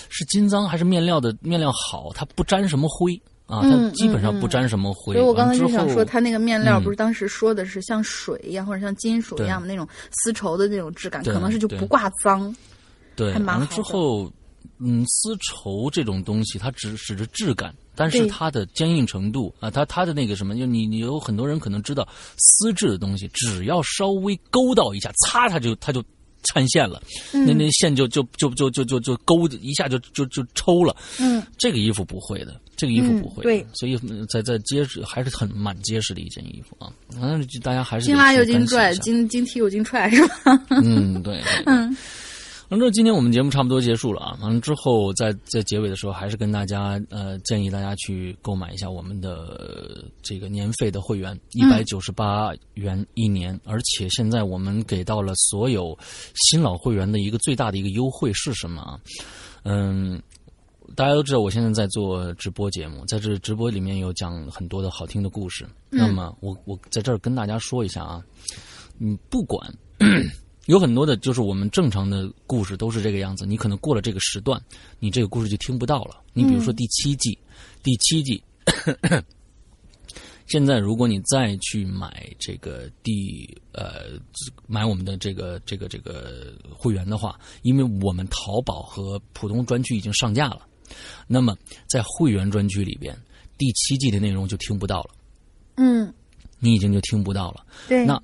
S1: 是金脏还是面料的面料好，它不沾什么灰啊，它
S2: 嗯
S1: 基本上不沾什么灰。
S2: 所以我刚才就想说，它那个面料
S1: 嗯
S2: 不是当时说的是像水一样，或者像金属一样的那种丝绸的那种质感，可能是就不挂脏。
S1: 对，
S2: 还蛮
S1: 完了
S2: 好
S1: 之后，嗯，丝绸这种东西，它只指着质感，但是它的坚硬程度啊，它它的那个什么，就你你有很多人可能知道，丝质的东西，只要稍微勾到一下，擦它就它就缠线了，
S2: 嗯
S1: 那那线就就就就就就就勾一下就就就抽了。
S2: 嗯，
S1: 这个衣服不会的，这个衣服
S2: 嗯
S1: 不会的，
S2: 对
S1: 所以嗯在在结实还是很蛮结实的一件衣服啊。反正大家还是得
S2: 金拉又金拽，金金踢又金踹，是吧？
S1: 嗯，对，对
S2: 嗯。
S1: 完了之后，今天我们节目差不多结束了啊。完了之后，在在结尾的时候，还是跟大家呃建议大家去购买一下我们的、呃这个年费的会员，一百九十八元一年，而且现在我们给到了所有新老会员的一个最大的一个优惠是什么啊？嗯。大家都知道，我现在在做直播节目，在这直播里面有讲很多的好听的故事。那么，我我在这儿跟大家说一下啊，嗯，不管有很多的，就是我们正常的故事都是这个样子。你可能过了这个时段，你这个故事就听不到了。你比如说第七季，第七季，现在如果你再去买这个第呃买我们的这个这个这个会员的话，因为我们淘宝和普通专区已经上架了，那么在会员专区里边，第七季的内容就听不到了，
S2: 嗯，
S1: 你已经就听不到了。
S2: 对。
S1: 那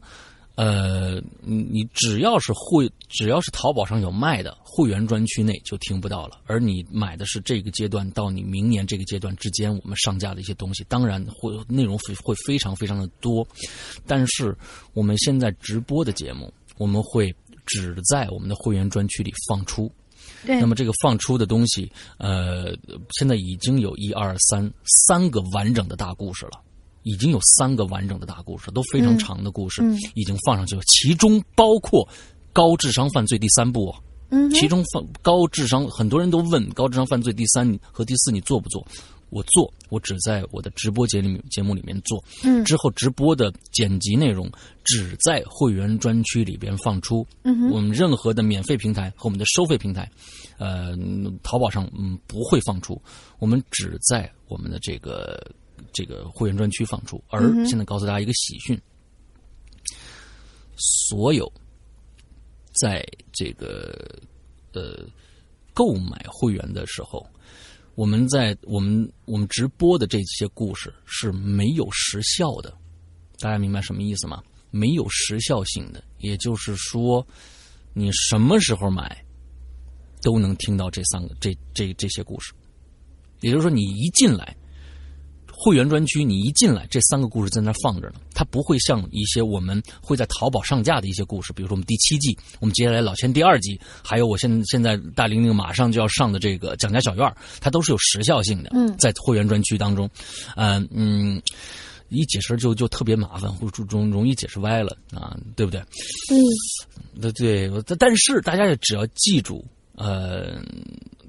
S1: 呃，你你只要是会，只要是淘宝上有卖的会员专区内就听不到了。而你买的是这个阶段到你明年这个阶段之间我们上架的一些东西，当然会内容会会非常非常的多。但是我们现在直播的节目，我们会只在我们的会员专区里放出。
S2: 对
S1: 那么这个放出的东西，呃，现在已经有一二三三个完整的大故事了。已经有三个完整的大故事，都非常长的故事，
S2: 嗯
S1: 已经放上去了，其中包括高智商犯罪第三部哦。
S2: 嗯
S1: 其中放高智商，很多人都问高智商犯罪第三和第四你做不做？我做，我只在我的直播节里面节目里面做。
S2: 嗯
S1: 之后直播的剪辑内容只在会员专区里边放出。
S2: 嗯
S1: 我们任何的免费平台和我们的收费平台，呃，淘宝上嗯不会放出，我们只在我们的这个这个会员专区放出。而现在告诉大家一个喜讯，所有在这个呃购买会员的时候，我们在我们我们直播的这些故事是没有时效的，大家明白什么意思吗？没有时效性的，也就是说，你什么时候买都能听到这三个这这这些故事。也就是说，你一进来会员专区，你一进来这三个故事在那儿放着呢，它不会像一些我们会在淘宝上架的一些故事，比如说我们第七季，我们接下来老千第二季，还有我现现在大玲玲马上就要上的这个蒋家小院儿，它都是有时效性的。
S2: 嗯
S1: 在会员专区当中，嗯嗯。一解释就就特别麻烦，或者容容易解释歪了啊，对不对？
S2: 嗯
S1: 对对，但是大家也只要记住，呃，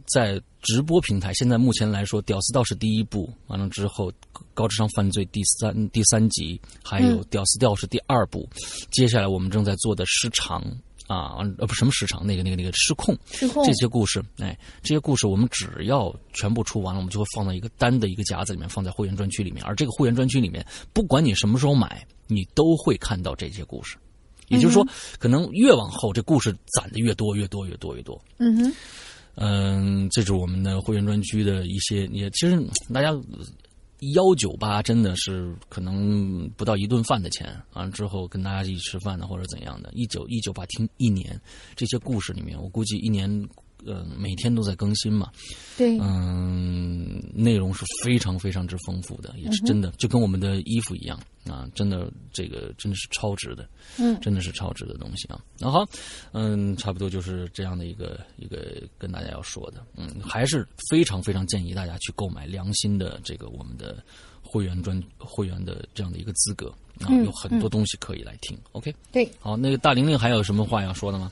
S1: 在直播平台，现在目前来说，《屌丝道士》第一部完了之后，高智商犯罪第三第三集，还有
S2: 嗯《
S1: 屌丝道是》第二部，接下来我们正在做的失常啊，呃不什么失常，那个那个那个失控，
S2: 失控
S1: 这些故事，哎，这些故事我们只要全部出完了，我们就会放到一个单的一个夹子里面，放在会员专区里面。而这个会员专区里面，不管你什么时候买，你都会看到这些故事。也就是说，可能越往后，这故事攒的越多，越多，越多，越多。
S2: 嗯哼
S1: 嗯，这是我们的会员专区的一些，也其实大家幺九八真的是可能不到一顿饭的钱，完了之后跟大家一起吃饭的或者怎样的，一九一九八听一年这些故事里面，我估计一年呃每天都在更新嘛，
S2: 对
S1: 嗯，内容是非常非常之丰富的，也是真的，就跟我们的衣服一样啊，真的这个真的是超值的，
S2: 嗯
S1: 真的是超值的东西啊。那好，嗯，差不多就是这样的一个一个跟大家要说的，嗯，还是非常非常建议大家去购买良心的这个我们的会员专会员的这样的一个资格啊，
S2: 嗯
S1: 有很多东西可以来听。OK，
S2: 对。
S1: 好，那个大玲玲还有什么话要说的吗？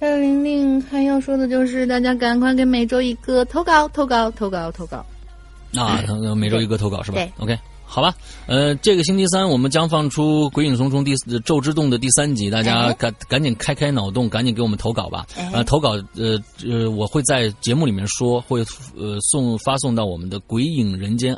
S2: 大玲玲还要说的就是，大家赶快给每周一个投稿，投稿，投稿，投稿。
S1: 啊，呃每周一个投稿是吧
S2: 对
S1: ？OK，好吧。呃，这个星期三我们将放出《鬼影重重》第四《咒之洞》的第三集，大家
S2: 哎
S1: 赶赶紧开开脑洞，赶紧给我们投稿吧。
S2: 哎
S1: 呃，投稿呃呃，我会在节目里面说，会呃送发送到我们的鬼影人间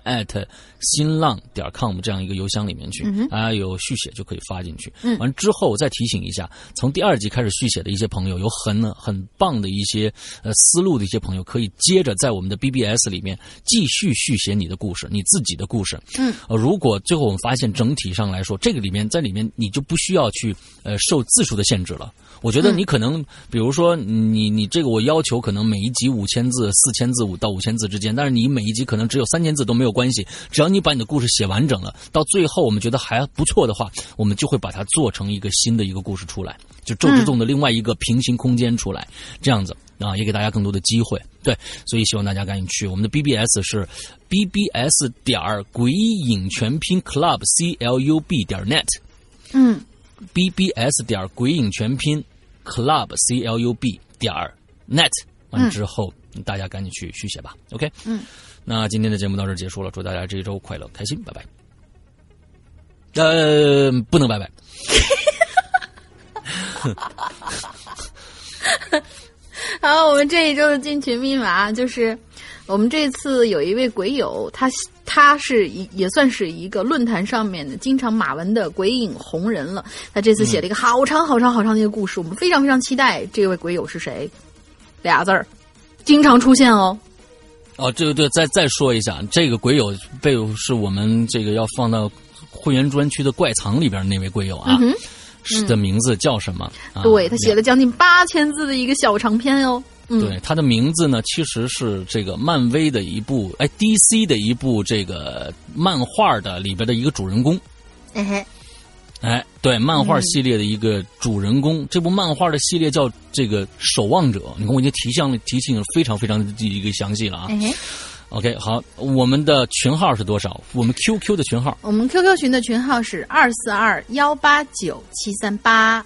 S1: 新浪点 com 这样一个邮箱里面去，大家有续写就可以发进去。
S2: 嗯
S1: 完之后我再提醒一下，从第二集开始续写的一些朋友，有很很棒的一些呃思路的一些朋友，可以接着在我们的 BBS 里面继续续写你的故事，你自己的故事。
S2: 嗯，
S1: 呃，如果最后我们发现整体上来说，这个里面在里面你就不需要去呃受字数的限制了。我觉得你可能，比如说你你这个我要求可能每一集五千字、四千字五到五千字之间，但是你每一集可能只有三千字都没有关系，只要你把你的故事写完整了，到最后我们觉得还不错的话，我们就会把它做成一个新的一个故事出来，就咒之洞的另外一个平行空间出来，这样子啊，也给大家更多的机会。对，所以希望大家赶紧去我们的 BBS 是 BBS 点儿鬼影全拼 Club C L U B 点 net。
S2: 嗯
S1: bbs 点儿鬼影全拼 club c l u b 点儿 net，完之后、大家赶紧去续写吧。OK，
S2: 嗯，
S1: 那今天的节目到这儿结束了，祝大家这一周快乐开心，拜拜。呃，不能拜拜。
S2: 好，我们这一周的进群密码就是，我们这次有一位鬼友，他他是一也算是一个论坛上面的经常马文的鬼影红人了。他这次写了一个好长好长好长的一个故事，我们非常非常期待这位鬼友是谁，俩字儿，经常出现哦。
S1: 哦，这个对，再再说一下，这个鬼友被是我们这个要放到会员专区的怪藏里边那位鬼友啊，的名字叫什么？啊
S2: 对他写了将近八千字的一个小长篇哦。嗯，
S1: 对，他的名字呢，其实是这个漫威的一部，哎，DC 的一部这个漫画的里边的一个主人公。
S2: 哎嘿，
S1: 哎，对，漫画系列的一个主人公，这部漫画的系列叫这个《守望者》。你看，我已经提向了，提醒了非常非常的一个详细了啊。OK，好，我们的群号是多少？我们 QQ 的群号，
S2: 我们 QQ 群的群号是二四二幺八九七三八。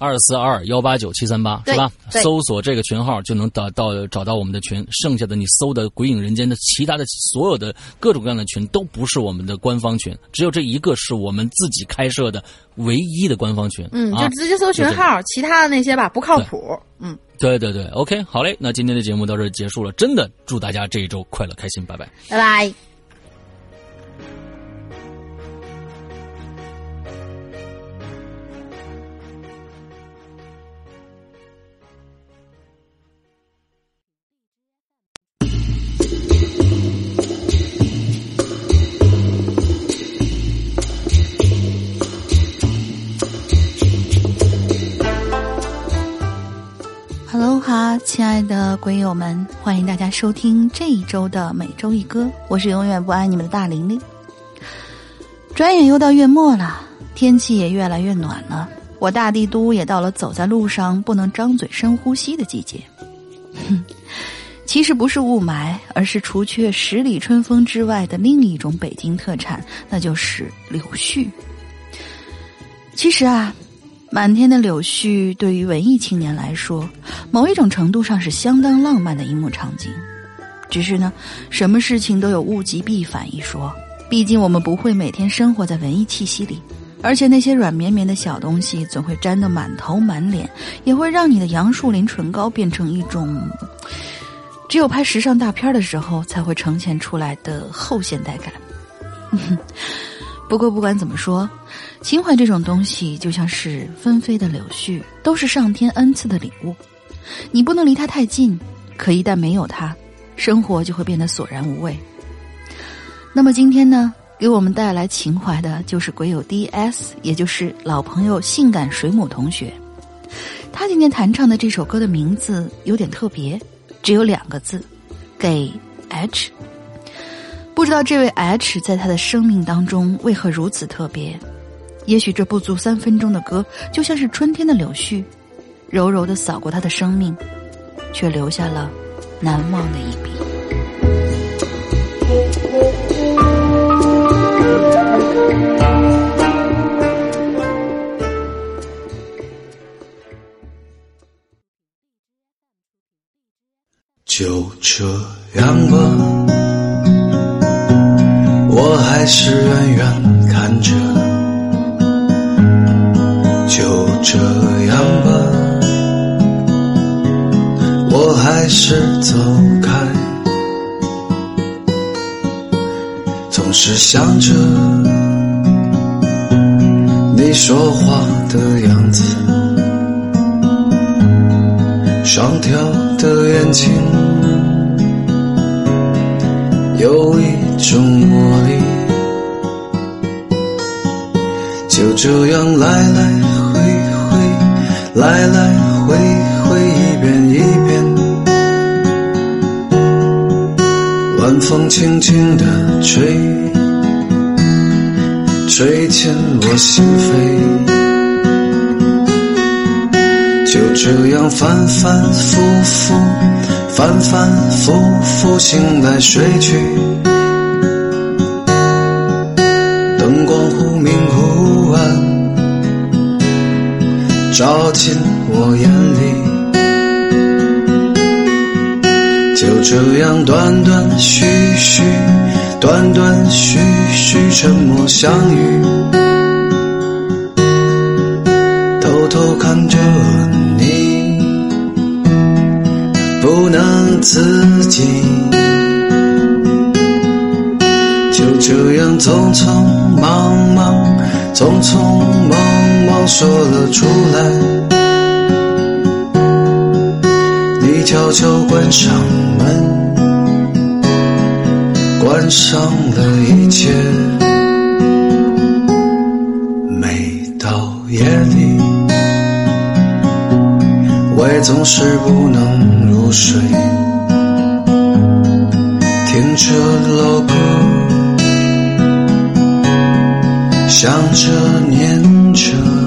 S1: 二四二幺八九七三八是吧？搜索这个群号就能找到找到我们的群。剩下的你搜的《鬼影人间》的其他的所有的各种各样的群都不是我们的官方群，只有这一个是我们自己开设的唯一的官方群。
S2: 嗯，
S1: 啊
S2: 就直接搜群号，其他的那些吧不靠谱。嗯，
S1: 对对对，OK，好嘞，那今天的节目到这儿结束了。真的祝大家这一周快乐开心，拜拜。
S2: 拜拜。Hello 哈，亲爱的鬼友们，欢迎大家收听这一周的每周一歌，我是永远不爱你们的大玲玲。转眼又到月末了，天气也越来越暖了，我大帝都也到了走在路上不能张嘴深呼吸的季节。哼，其实不是雾霾，而是除却十里春风之外的另一种北京特产，那就是柳絮。其实啊，满天的柳絮对于文艺青年来说，某一种程度上是相当浪漫的一幕场景。只是呢，什么事情都有物极必反一说。毕竟我们不会每天生活在文艺气息里，而且那些软绵绵的小东西总会沾得满头满脸，也会让你的杨树林唇膏变成一种 只有拍时尚大片的时候才会呈现出来的后现代感。不过不管怎么说，情怀这种东西就像是纷飞的柳絮，都是上天恩赐的礼物。你不能离它太近，可一旦没有它，生活就会变得索然无味。那么今天呢，给我们带来情怀的就是鬼友 D.S，也就是老朋友性感水母同学。他今天弹唱的这首歌的名字有点特别，只有两个字，给 H。不知道这位 H 在他的生命当中为何如此特别？也许这不足三分钟的歌，就像是春天的柳絮，柔柔的扫过他的生命，却留下了难忘的一笔。
S4: 就这样吧，我还是远远看着。这样吧，我还是走开。总是想着你说话的样子，双挑的眼睛。有一种魔力，就这样来来回回，来来回回，一遍一遍。晚风轻轻地吹，吹进我心扉。就这样反反复复，反反复复，醒来睡去。照进我眼里。就这样断断续续，断断续续，沉默相遇。偷偷看着你，不能自己，就这样匆匆忙忙，匆匆忙说了出来。你悄悄关上门，关上了一切。每到夜里。我也总是不能入睡，听着老歌，想着念着。